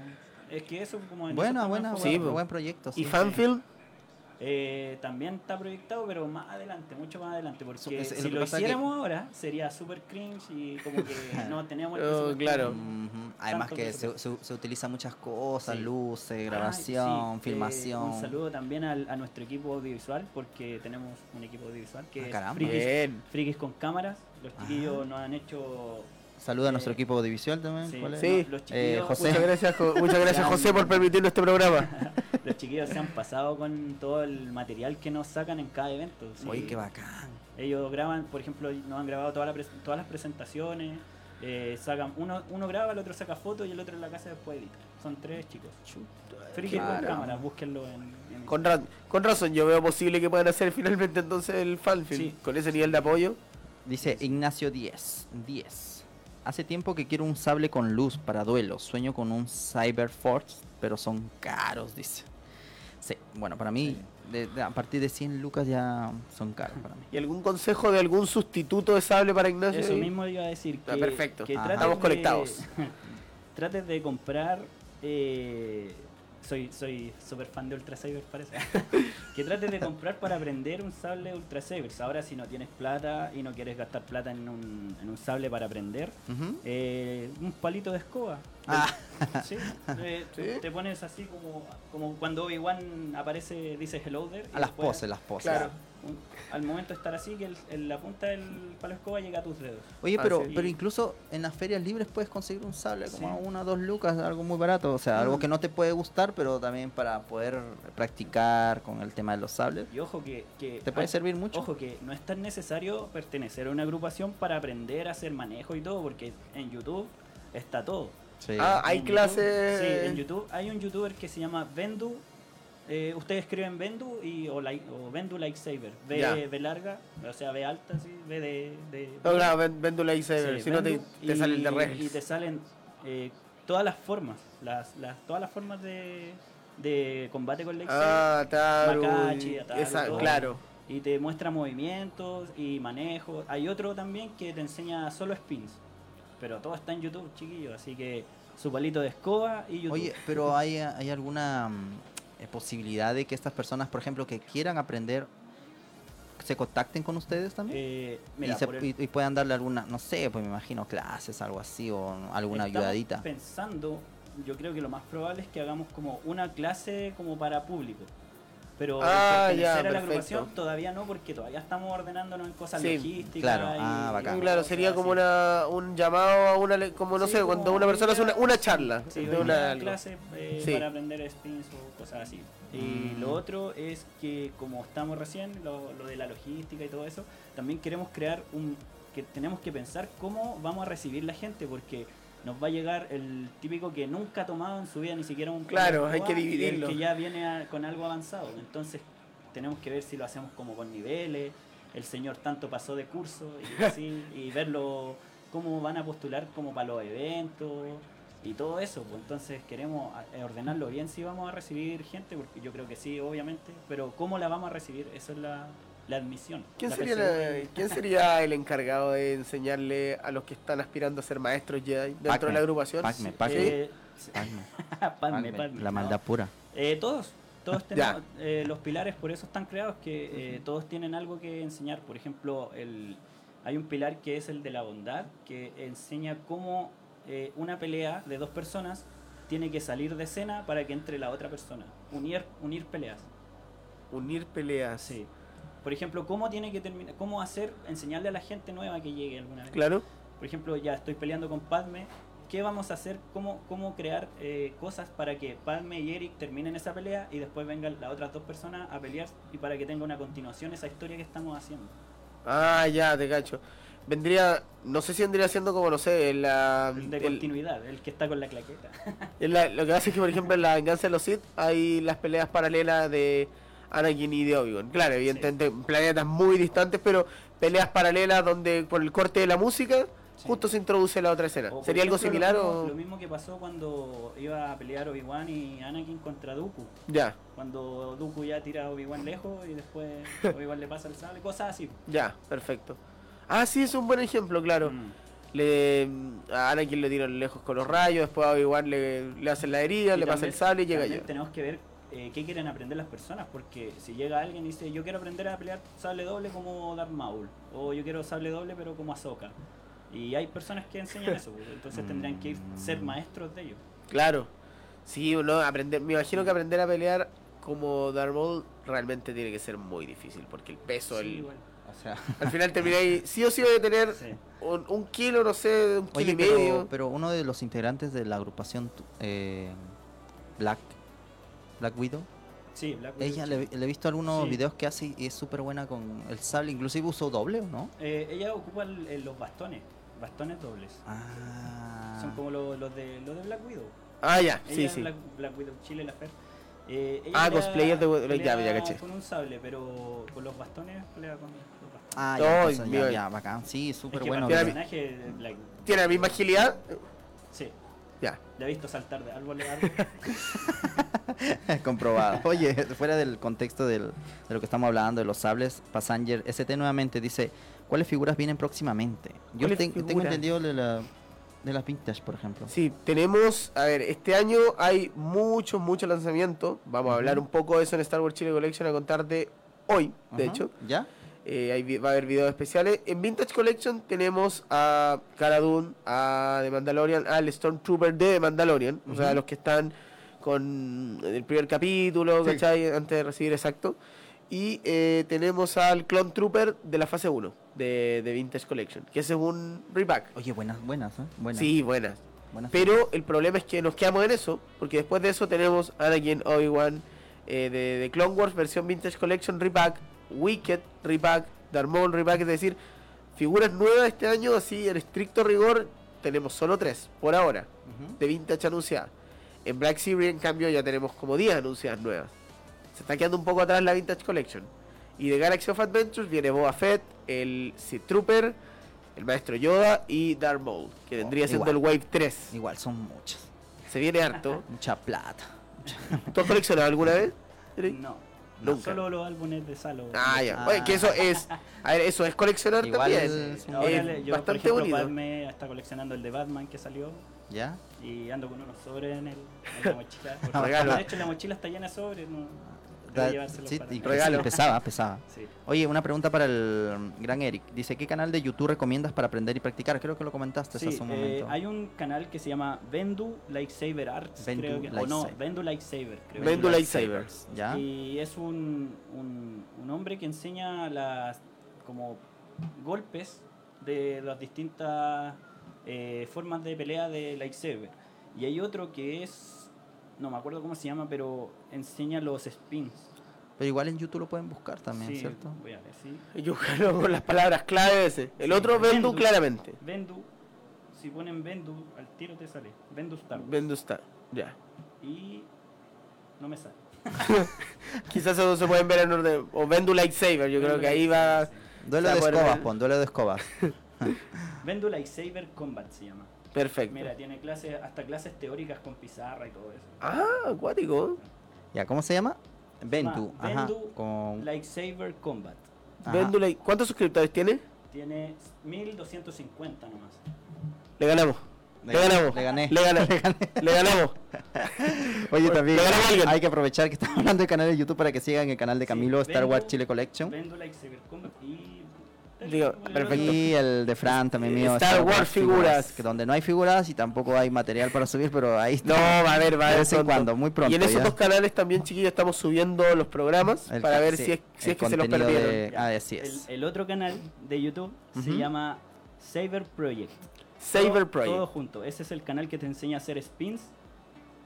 Es que eso como en eso Buena, buena, buen, buen proyecto. ¿Y sí. fanfilm? Eh, también está proyectado, pero más adelante, mucho más adelante, porque Es- es si lo que- hiciéramos ahora sería super cringe y como que (laughs) no teníamos el Oh, claro. Además que se, se, se utilizan muchas cosas, Sí. luces, grabación, sí, eh, filmación. un saludo también al- a, nuestro equipo audiovisual, porque tenemos un equipo audiovisual que Ah, es caramba. frikis, con cámaras. Los chiquillos nos han hecho. Saluda a nuestro eh, equipo audiovisual también. sí, ¿cuál es? Sí. no, los Eh, José. Muchas gracias, Jo- muchas (laughs) gracias José por permitirnos este programa. (laughs) los chiquillos se han pasado con todo el material que nos sacan en cada evento. sí. Oye, qué bacán. Ellos graban, por ejemplo, nos han grabado toda la todas las presentaciones. eh, sacan uno, uno graba, el otro saca fotos y el otro en la casa después edita. Son tres chicos. Frikis con cámaras, búsquenlo en, en- Con, ra- con razón, yo veo posible que puedan hacer finalmente entonces el fanfilm. Sí. Con ese nivel de apoyo. Dice Ignacio 10. 10. Hace tiempo que quiero un sable con luz para duelos. Sueño con un Cyber Force, pero son caros, dice. Sí, bueno, para mí, de- de- a partir de 100 lucas ya son caros para mí. ¿Y algún consejo de algún sustituto de sable para Ignacio? Eso mismo iba a decir. Ah, Que, perfecto. que Estamos de- conectados. (laughs) trates de comprar eh, soy soy súper fan de Ultra Saber, parece. (laughs) que trates de comprar para aprender un sable Ultra Sabers. Ahora, si no tienes plata y no quieres gastar plata en un, en un sable para aprender, eh, un palito de escoba. Ah. (laughs) Sí, eh, (laughs) ¿Sí? te pones así como, como cuando Obi-Wan aparece, dice hello there. y A las después, poses, las poses. Claro. Un- al momento de estar así, que el- el- la punta del palo escoba llega a tus dedos. Oye, Ah, pero, sí. pero incluso en las ferias libres puedes conseguir un sable como Sí. a una o dos lucas, algo muy barato. O sea, algo Mm. que no te puede gustar, pero también para poder practicar con el tema de los sables. Y ojo que... que ¿Te puede ah, servir mucho? Ojo que no es tan necesario pertenecer a una agrupación para aprender a hacer manejo y todo, porque en YouTube está todo. Sí. Ah, hay clases. Sí, en YouTube hay un youtuber que se llama Vendu. Eh, ustedes escriben Vendu y, o, like, o Vendu Lightsaber. V, Ya. V larga, o sea, V alta, sí, V de. de No, claro, ven, ven tu lightsaber, Sí, si no te, Vendu, te sale el de y- Res. Y te salen eh, todas las formas, las, las, todas las formas de, de combate con Lightsaber. Ah, Taru. Makachi, Ataru, esa- todo. claro. Y te muestra movimientos y manejo. Hay otro también que te enseña solo spins. Pero todo está en YouTube, chiquillos. Así que su palito de escoba y YouTube. Oye, pero hay, hay alguna mm, posibilidad de que estas personas, por ejemplo, que quieran aprender, se contacten con ustedes también? Eh, mira, y, se- por el- y- y puedan darle alguna, no sé, pues me imagino clases, algo así, o alguna estamos ayudadita. pensando, yo creo que lo más probable es que hagamos como una clase como para público. Pero Ah, pertenecer ya, a la perfecto. agrupación todavía no, porque todavía estamos ordenándonos en cosas Sí, logísticas. claro. y- Ah, bacán. y Claro, sería como así. una, un llamado a una, como no Sí, sé, como cuando una persona hace una, una charla Sí, de una algo. clase eh, Sí. para aprender spins o cosas así. Y Mm. lo otro es que como estamos recién, lo, lo de la logística y todo eso, también queremos crear un... que tenemos que pensar cómo vamos a recibir la gente, porque nos va a llegar el típico que nunca ha tomado en su vida ni siquiera un Claro, hay que dividirlo. El que ya viene a- con algo avanzado. Entonces tenemos que ver si lo hacemos como con niveles, el señor tanto pasó de curso y (laughs) así, y verlo cómo van a postular como para los eventos y todo eso. Pues entonces queremos eh, ordenarlo bien si vamos a recibir gente, porque yo creo que sí, obviamente, pero cómo la vamos a recibir, eso es la, la admisión. ¿Quién la sería, PSU. la- ¿Quién sería el encargado de enseñarle a los que están aspirando a ser maestros Jedi dentro de la agrupación? Eh, Padme, (laughs) Padme, Padme, Padme, la maldad pura. Eh, todos, todos tenemos, eh, los pilares por eso están creados, que eh, todos tienen algo que enseñar. Por ejemplo, el, hay un pilar que es el de la bondad, que enseña cómo eh, una pelea de dos personas tiene que salir de escena para que entre la otra persona. Unir, unir peleas. Unir peleas. Sí. Por ejemplo, cómo tiene que terminar, cómo hacer, enseñarle a la gente nueva que llegue alguna vez. Claro. Por ejemplo, ya estoy peleando con Padme. ¿Qué vamos a hacer? ¿Cómo, cómo crear eh, cosas para que Padme y Eric terminen esa pelea y después vengan las otras dos personas a pelear y para que tenga una continuación esa historia que estamos haciendo? Ah, ya, te cacho. Vendría, no sé si vendría siendo como, no sé, en la, De el- continuidad, el que está con la claqueta. (laughs) la- lo que pasa es que, por ejemplo, en la venganza de los Sith hay las peleas paralelas de Anakin y de Obi-Wan. Claro, evidentemente, planetas muy distantes, pero peleas paralelas donde por el corte de la música Sí. justo se introduce la otra escena. ¿Sería algo similar lo mismo, o...? Lo mismo que pasó cuando iba a pelear Obi-Wan y Anakin contra Dooku. Ya, Cuando Dooku ya tira a Obi-Wan lejos y después (laughs) Obi-Wan le pasa el sable, cosas así. ya, perfecto. Ah, sí, es un buen ejemplo, claro. Mm. Le, a Anakin le tiran lejos con los rayos, después a Obi-Wan le, le hacen la herida, Y le pasa el sable y llega ya. Tenemos que ver eh, qué quieren aprender las personas, porque si llega alguien y dice yo quiero aprender a pelear sable doble como Darth Maul, o yo quiero sable doble pero como Ahsoka. Y hay personas que enseñan eso, pues, entonces tendrían que ir, ser maestros de ello. Claro. Sí, uno aprender, me imagino que aprender a pelear como Darth Maul realmente tiene que ser muy difícil, porque el peso, Sí, el, igual. O sea, al final termináis, sí o sí debe tener Sí. un, un kilo, no sé, un kilo oye, y medio. pero, pero uno de los integrantes de la agrupación eh, Black, Black Widow, Sí, Black Widow, ella sí. le, le he visto algunos Sí. videos que hace y es súper buena con el sable, inclusive usó doble, ¿o ¿no? Eh, ella ocupa el- el- los bastones, bastones dobles. Ah, Son como los, los de, los de Black Widow. Ah, ya, Ella sí, sí. Black, Black Widow Chile, la Fer. Eh, ella Ah, cosplayer de- de- ya, ya caché. Con un sable, pero con los bastones pelea con los bastones. Ah, Ay, ya, entonces, mío. ya, ya, bacán, sí, Es súper que bueno. Tiene la misma agilidad. Sí, Ya. le he visto saltar de árbol a árbol. (laughs) Comprobado. Oye, fuera del contexto del- de lo que estamos hablando, de los sables, Passenger ST nuevamente dice, ¿cuáles figuras vienen próximamente? Yo ¿Cuáles ten- tengo entendido de la... de las vintage, por ejemplo. Sí, tenemos, a ver, este año hay muchos, muchos lanzamientos. Vamos a hablar un poco de eso en Star Wars Chile Collection a contar de hoy, de hecho. ¿Ya? Eh, ahí va a haber videos especiales. En Vintage Collection tenemos a Cara Dune, a The Mandalorian, al Stormtrooper de The Mandalorian, o sea, los que están con el primer capítulo, Sí. ¿cachai? Antes de recibir exacto. Y eh, tenemos al Clone Trooper de la fase 1 de, de Vintage Collection, que ese es un repack. Oye, buenas, buenas, ¿eh? Buenas. Sí, buenas. buenas. Pero el problema es que nos quedamos en eso, porque después de eso tenemos Anakin, Obi-Wan, eh, de, de Clone Wars, versión Vintage Collection Repack, Wicked Repack, Darth Maul Repack, es decir, figuras nuevas este año, así en estricto rigor, tenemos solo tres, por ahora, Ujú. de Vintage anunciadas. En Black Series, en cambio, ya tenemos como 10 anunciadas nuevas. Se está quedando un poco atrás la Vintage Collection. Y de Galaxy of Adventures viene Boba Fett, el Sith Trooper, el Maestro Yoda y Darth Maul, que vendría siendo igual. el Wave 3. Igual, son muchas. Se viene harto. Mucha plata. ¿Tú has coleccionado alguna vez? Eric? No. Nunca. Solo los álbumes de Salo. Ah, ya. Ah. Oye, que eso es. A ver, eso es coleccionar Igual también. es- Ahora Es yo, bastante por ejemplo, bonito. Está coleccionando el de Batman que salió ¿Ya? y ando con unos sobres en, el, en la mochila. (laughs) De hecho, la mochila está llena de sobres. No, Da- sí. Regalo. pesaba, (laughs) pesaba. Sí. Oye, una pregunta para el gran Eric. Dice, ¿qué canal de YouTube recomiendas para aprender y practicar? Creo que lo comentaste Sí, hace un eh, momento. hay un canal que se llama Vendu Lightsaber Arts, Vendu creo que, o no. Vendu Lightsaber, creo. Vendu que- Lightsaber. ¿Ya? Y es un, un, un hombre que enseña las como golpes de las distintas eh, formas de pelea de lightsaber. Y hay otro que es, no me acuerdo cómo se llama, pero enseña los spins. Pero igual en YouTube lo pueden buscar también, Sí, ¿cierto? Voy a ver, sí. Yo con las palabras clave ese. El otro Vendu claramente. Vendu, si ponen Vendu, al tiro te sale. Vendu Star Wars. Vendu está. Ya. Y no me sale. (laughs) Quizás eso se pueden ver en orden. O Vendu Lightsaber. Yo creo que ahí va. Duelo de escobas, pon, duelo de escobas. (laughs) Vendu Lightsaber Combat se llama. Perfecto. Mira, tiene clases, hasta clases teóricas con pizarra y todo eso. Ah, acuático. ya, ¿cómo se llama? Ventu, ajá. Vendu Con... Lightsaber Combat. Light- ¿Cuántos suscriptores tiene? Tiene 1250 nomás. Le ganamos. Le, ganamos. Le gané. Le ganamos. (laughs) Le ganamos. (laughs) Oye, también Le hay que aprovechar que estamos hablando del canal de YouTube para que sigan el canal de Sí, Camilo Star Wars Chile Collection. Vendu Lightsaber Combat y. Digo, perfecto. Y el de Fran también mío. Star Wars figuras. Que donde no hay figuras y tampoco hay material para subir, pero ahí está. No, va a ver, va a De haber vez en cuando, muy pronto Y en esos ya. dos canales también, chiquillos, estamos subiendo los programas El para ver sí, si es, si el es que se los perdieron. de-. Ah, así es. El, el otro canal de YouTube se llama Saber Project. Saber Todo- Project. Todo junto. Ese es el canal que te enseña a hacer spins.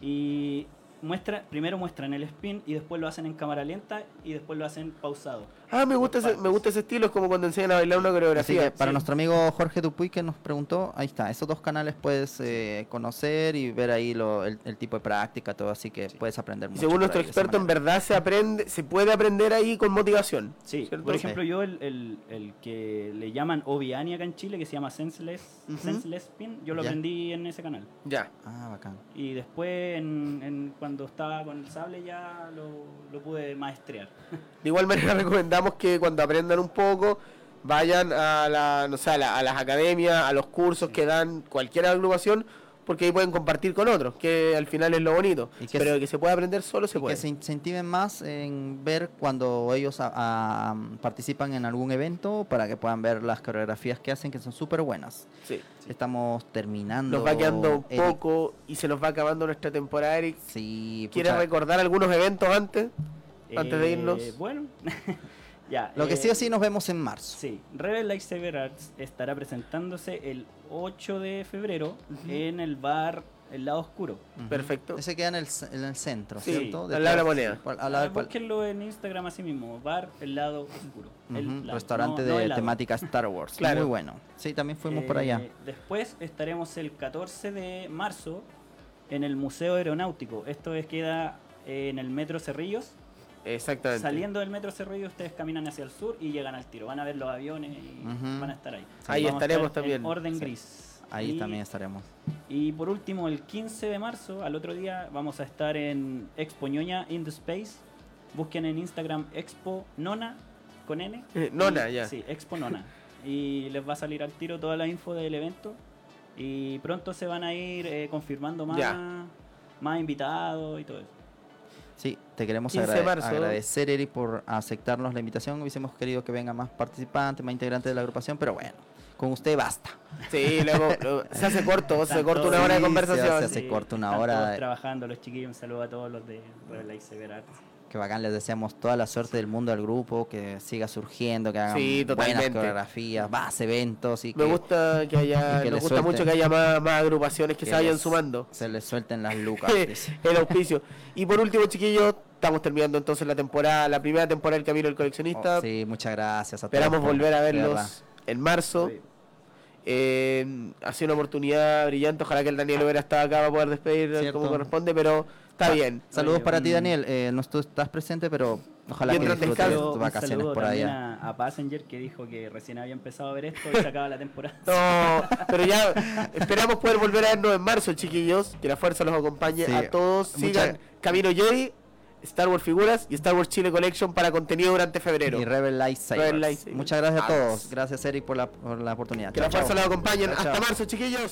Y muestra, primero muestran el spin y después lo hacen en cámara lenta y después lo hacen pausado. Ah, me gusta, ese, me gusta ese estilo, es como cuando enseñan a bailar una Así coreografía. que para sí. nuestro amigo Jorge Dupuy que nos preguntó, ahí está, esos dos canales puedes eh, conocer y ver ahí lo, el, el tipo de práctica, todo, así que Sí. puedes aprender Y mucho. según nuestro experto, en verdad se aprende, se puede aprender ahí con motivación. Sí, ¿Cierto? por ejemplo, yo el, el- el que le llaman Obiani acá en Chile, que se llama Senseless, Ujú. Senseless Spin, yo lo Ya. aprendí en ese canal. Ya. Ah, bacán. Y después, en, en- cuando estaba con el sable, ya lo, lo pude maestrear. (laughs) De igual manera (laughs) recomendamos que cuando aprendan un poco vayan a la, no sé, a, la- a las academias, a los cursos que dan cualquier agrupación, porque ahí pueden compartir con otros, que al final es lo bonito. Y que Pero se- que se pueda aprender solo se Y puede. que se incentiven más en ver cuando ellos a- a- participan en algún evento para que puedan ver las coreografías que hacen, que son súper buenas. Sí. Estamos terminando. Nos va quedando un Eric. poco y se nos va acabando nuestra temporada, Eric. Sí, ¿Quieres pucha, recordar algunos eventos antes? Antes de Eh, irnos. Bueno, (laughs) ya. Lo que eh, sí o sí nos vemos en marzo. Sí, Rebel Lightsaber Arts estará presentándose el 8 de febrero en el bar El Lado Oscuro. Perfecto. Ese queda en el, en el centro, Sí, ¿cierto? al lado de la moneda. al lado Ah, búsquenlo en Instagram así mismo, bar El Lado Oscuro. El Ujú, lado, restaurante no- de el temática (laughs) Star Wars. Claro. Muy bueno. Sí, también fuimos por Eh, allá. Después estaremos el 14 de marzo en el Museo Aeronáutico. Esto es, queda eh, en el Metro Cerrillos. Exactamente. Saliendo del Metro Cerrillos, ustedes caminan hacia el sur y llegan al tiro. Van a ver los aviones y van a estar ahí. Ahí Vamos estaremos estar también. En orden Sí. gris. Ahí Y- también estaremos. Y por último, el 15 de marzo, al otro día, vamos a estar en Expo Ñoña in the Space. Busquen en Instagram Expo Nona con N. Eh, (laughs) Nona, Y- ya. Sí, Expo Nona. (laughs) y les va a salir al tiro toda la info del evento. Y pronto se van a ir eh, confirmando más, Ya. más invitados y todo eso. Te queremos 15 de agrade- marzo. agradecer, Eric, por aceptarnos la invitación. Hubiésemos querido que vengan más participantes, más integrantes de la agrupación, pero bueno, con usted basta. Sí, luego, (laughs) luego- se hace corto, se corta una hora de conversación. se hace corto una hora todos trabajando los chiquillos. Un saludo a todos los de Cyber Arts. Que bacán, les deseamos toda la suerte del mundo al grupo, que siga surgiendo, que hagan Sí, buenas coreografías, más eventos y Me que gusta que haya, que nos gusta mucho que haya más, más agrupaciones que, que se vayan les- sumando. se les suelten las (laughs) lucas. el auspicio. Y por último, chiquillos, estamos terminando entonces la temporada, la primera temporada del Camino del Coleccionista. Oh, sí, muchas gracias a Esperamos todos volver a verlos en marzo. Eh, ha sido una oportunidad brillante. Ojalá que el Daniel hubiera estado acá para poder despedir Cierto. como corresponde, pero está bien. Saludos Oye, para ti, un- Daniel. Eh, no tú estás presente, pero ojalá que Mientras disfrutes descanso, tus vacaciones por allá. A, a Passenger que dijo que recién había empezado a ver esto y se acaba la temporada. (laughs) No, pero ya (laughs) esperamos poder volver a vernos en marzo, chiquillos. Que la fuerza los acompañe Sí, a todos. mucha- Sigan Camino Jedi, Star Wars Figuras y Star Wars Chile Collection para contenido durante febrero. Y Rebel Lightsabers. Muchas gracias a todos. Gracias, Eric, por la, por la oportunidad. Que Chao, la fuerza los acompañe. Chao, Hasta chao. marzo, chiquillos.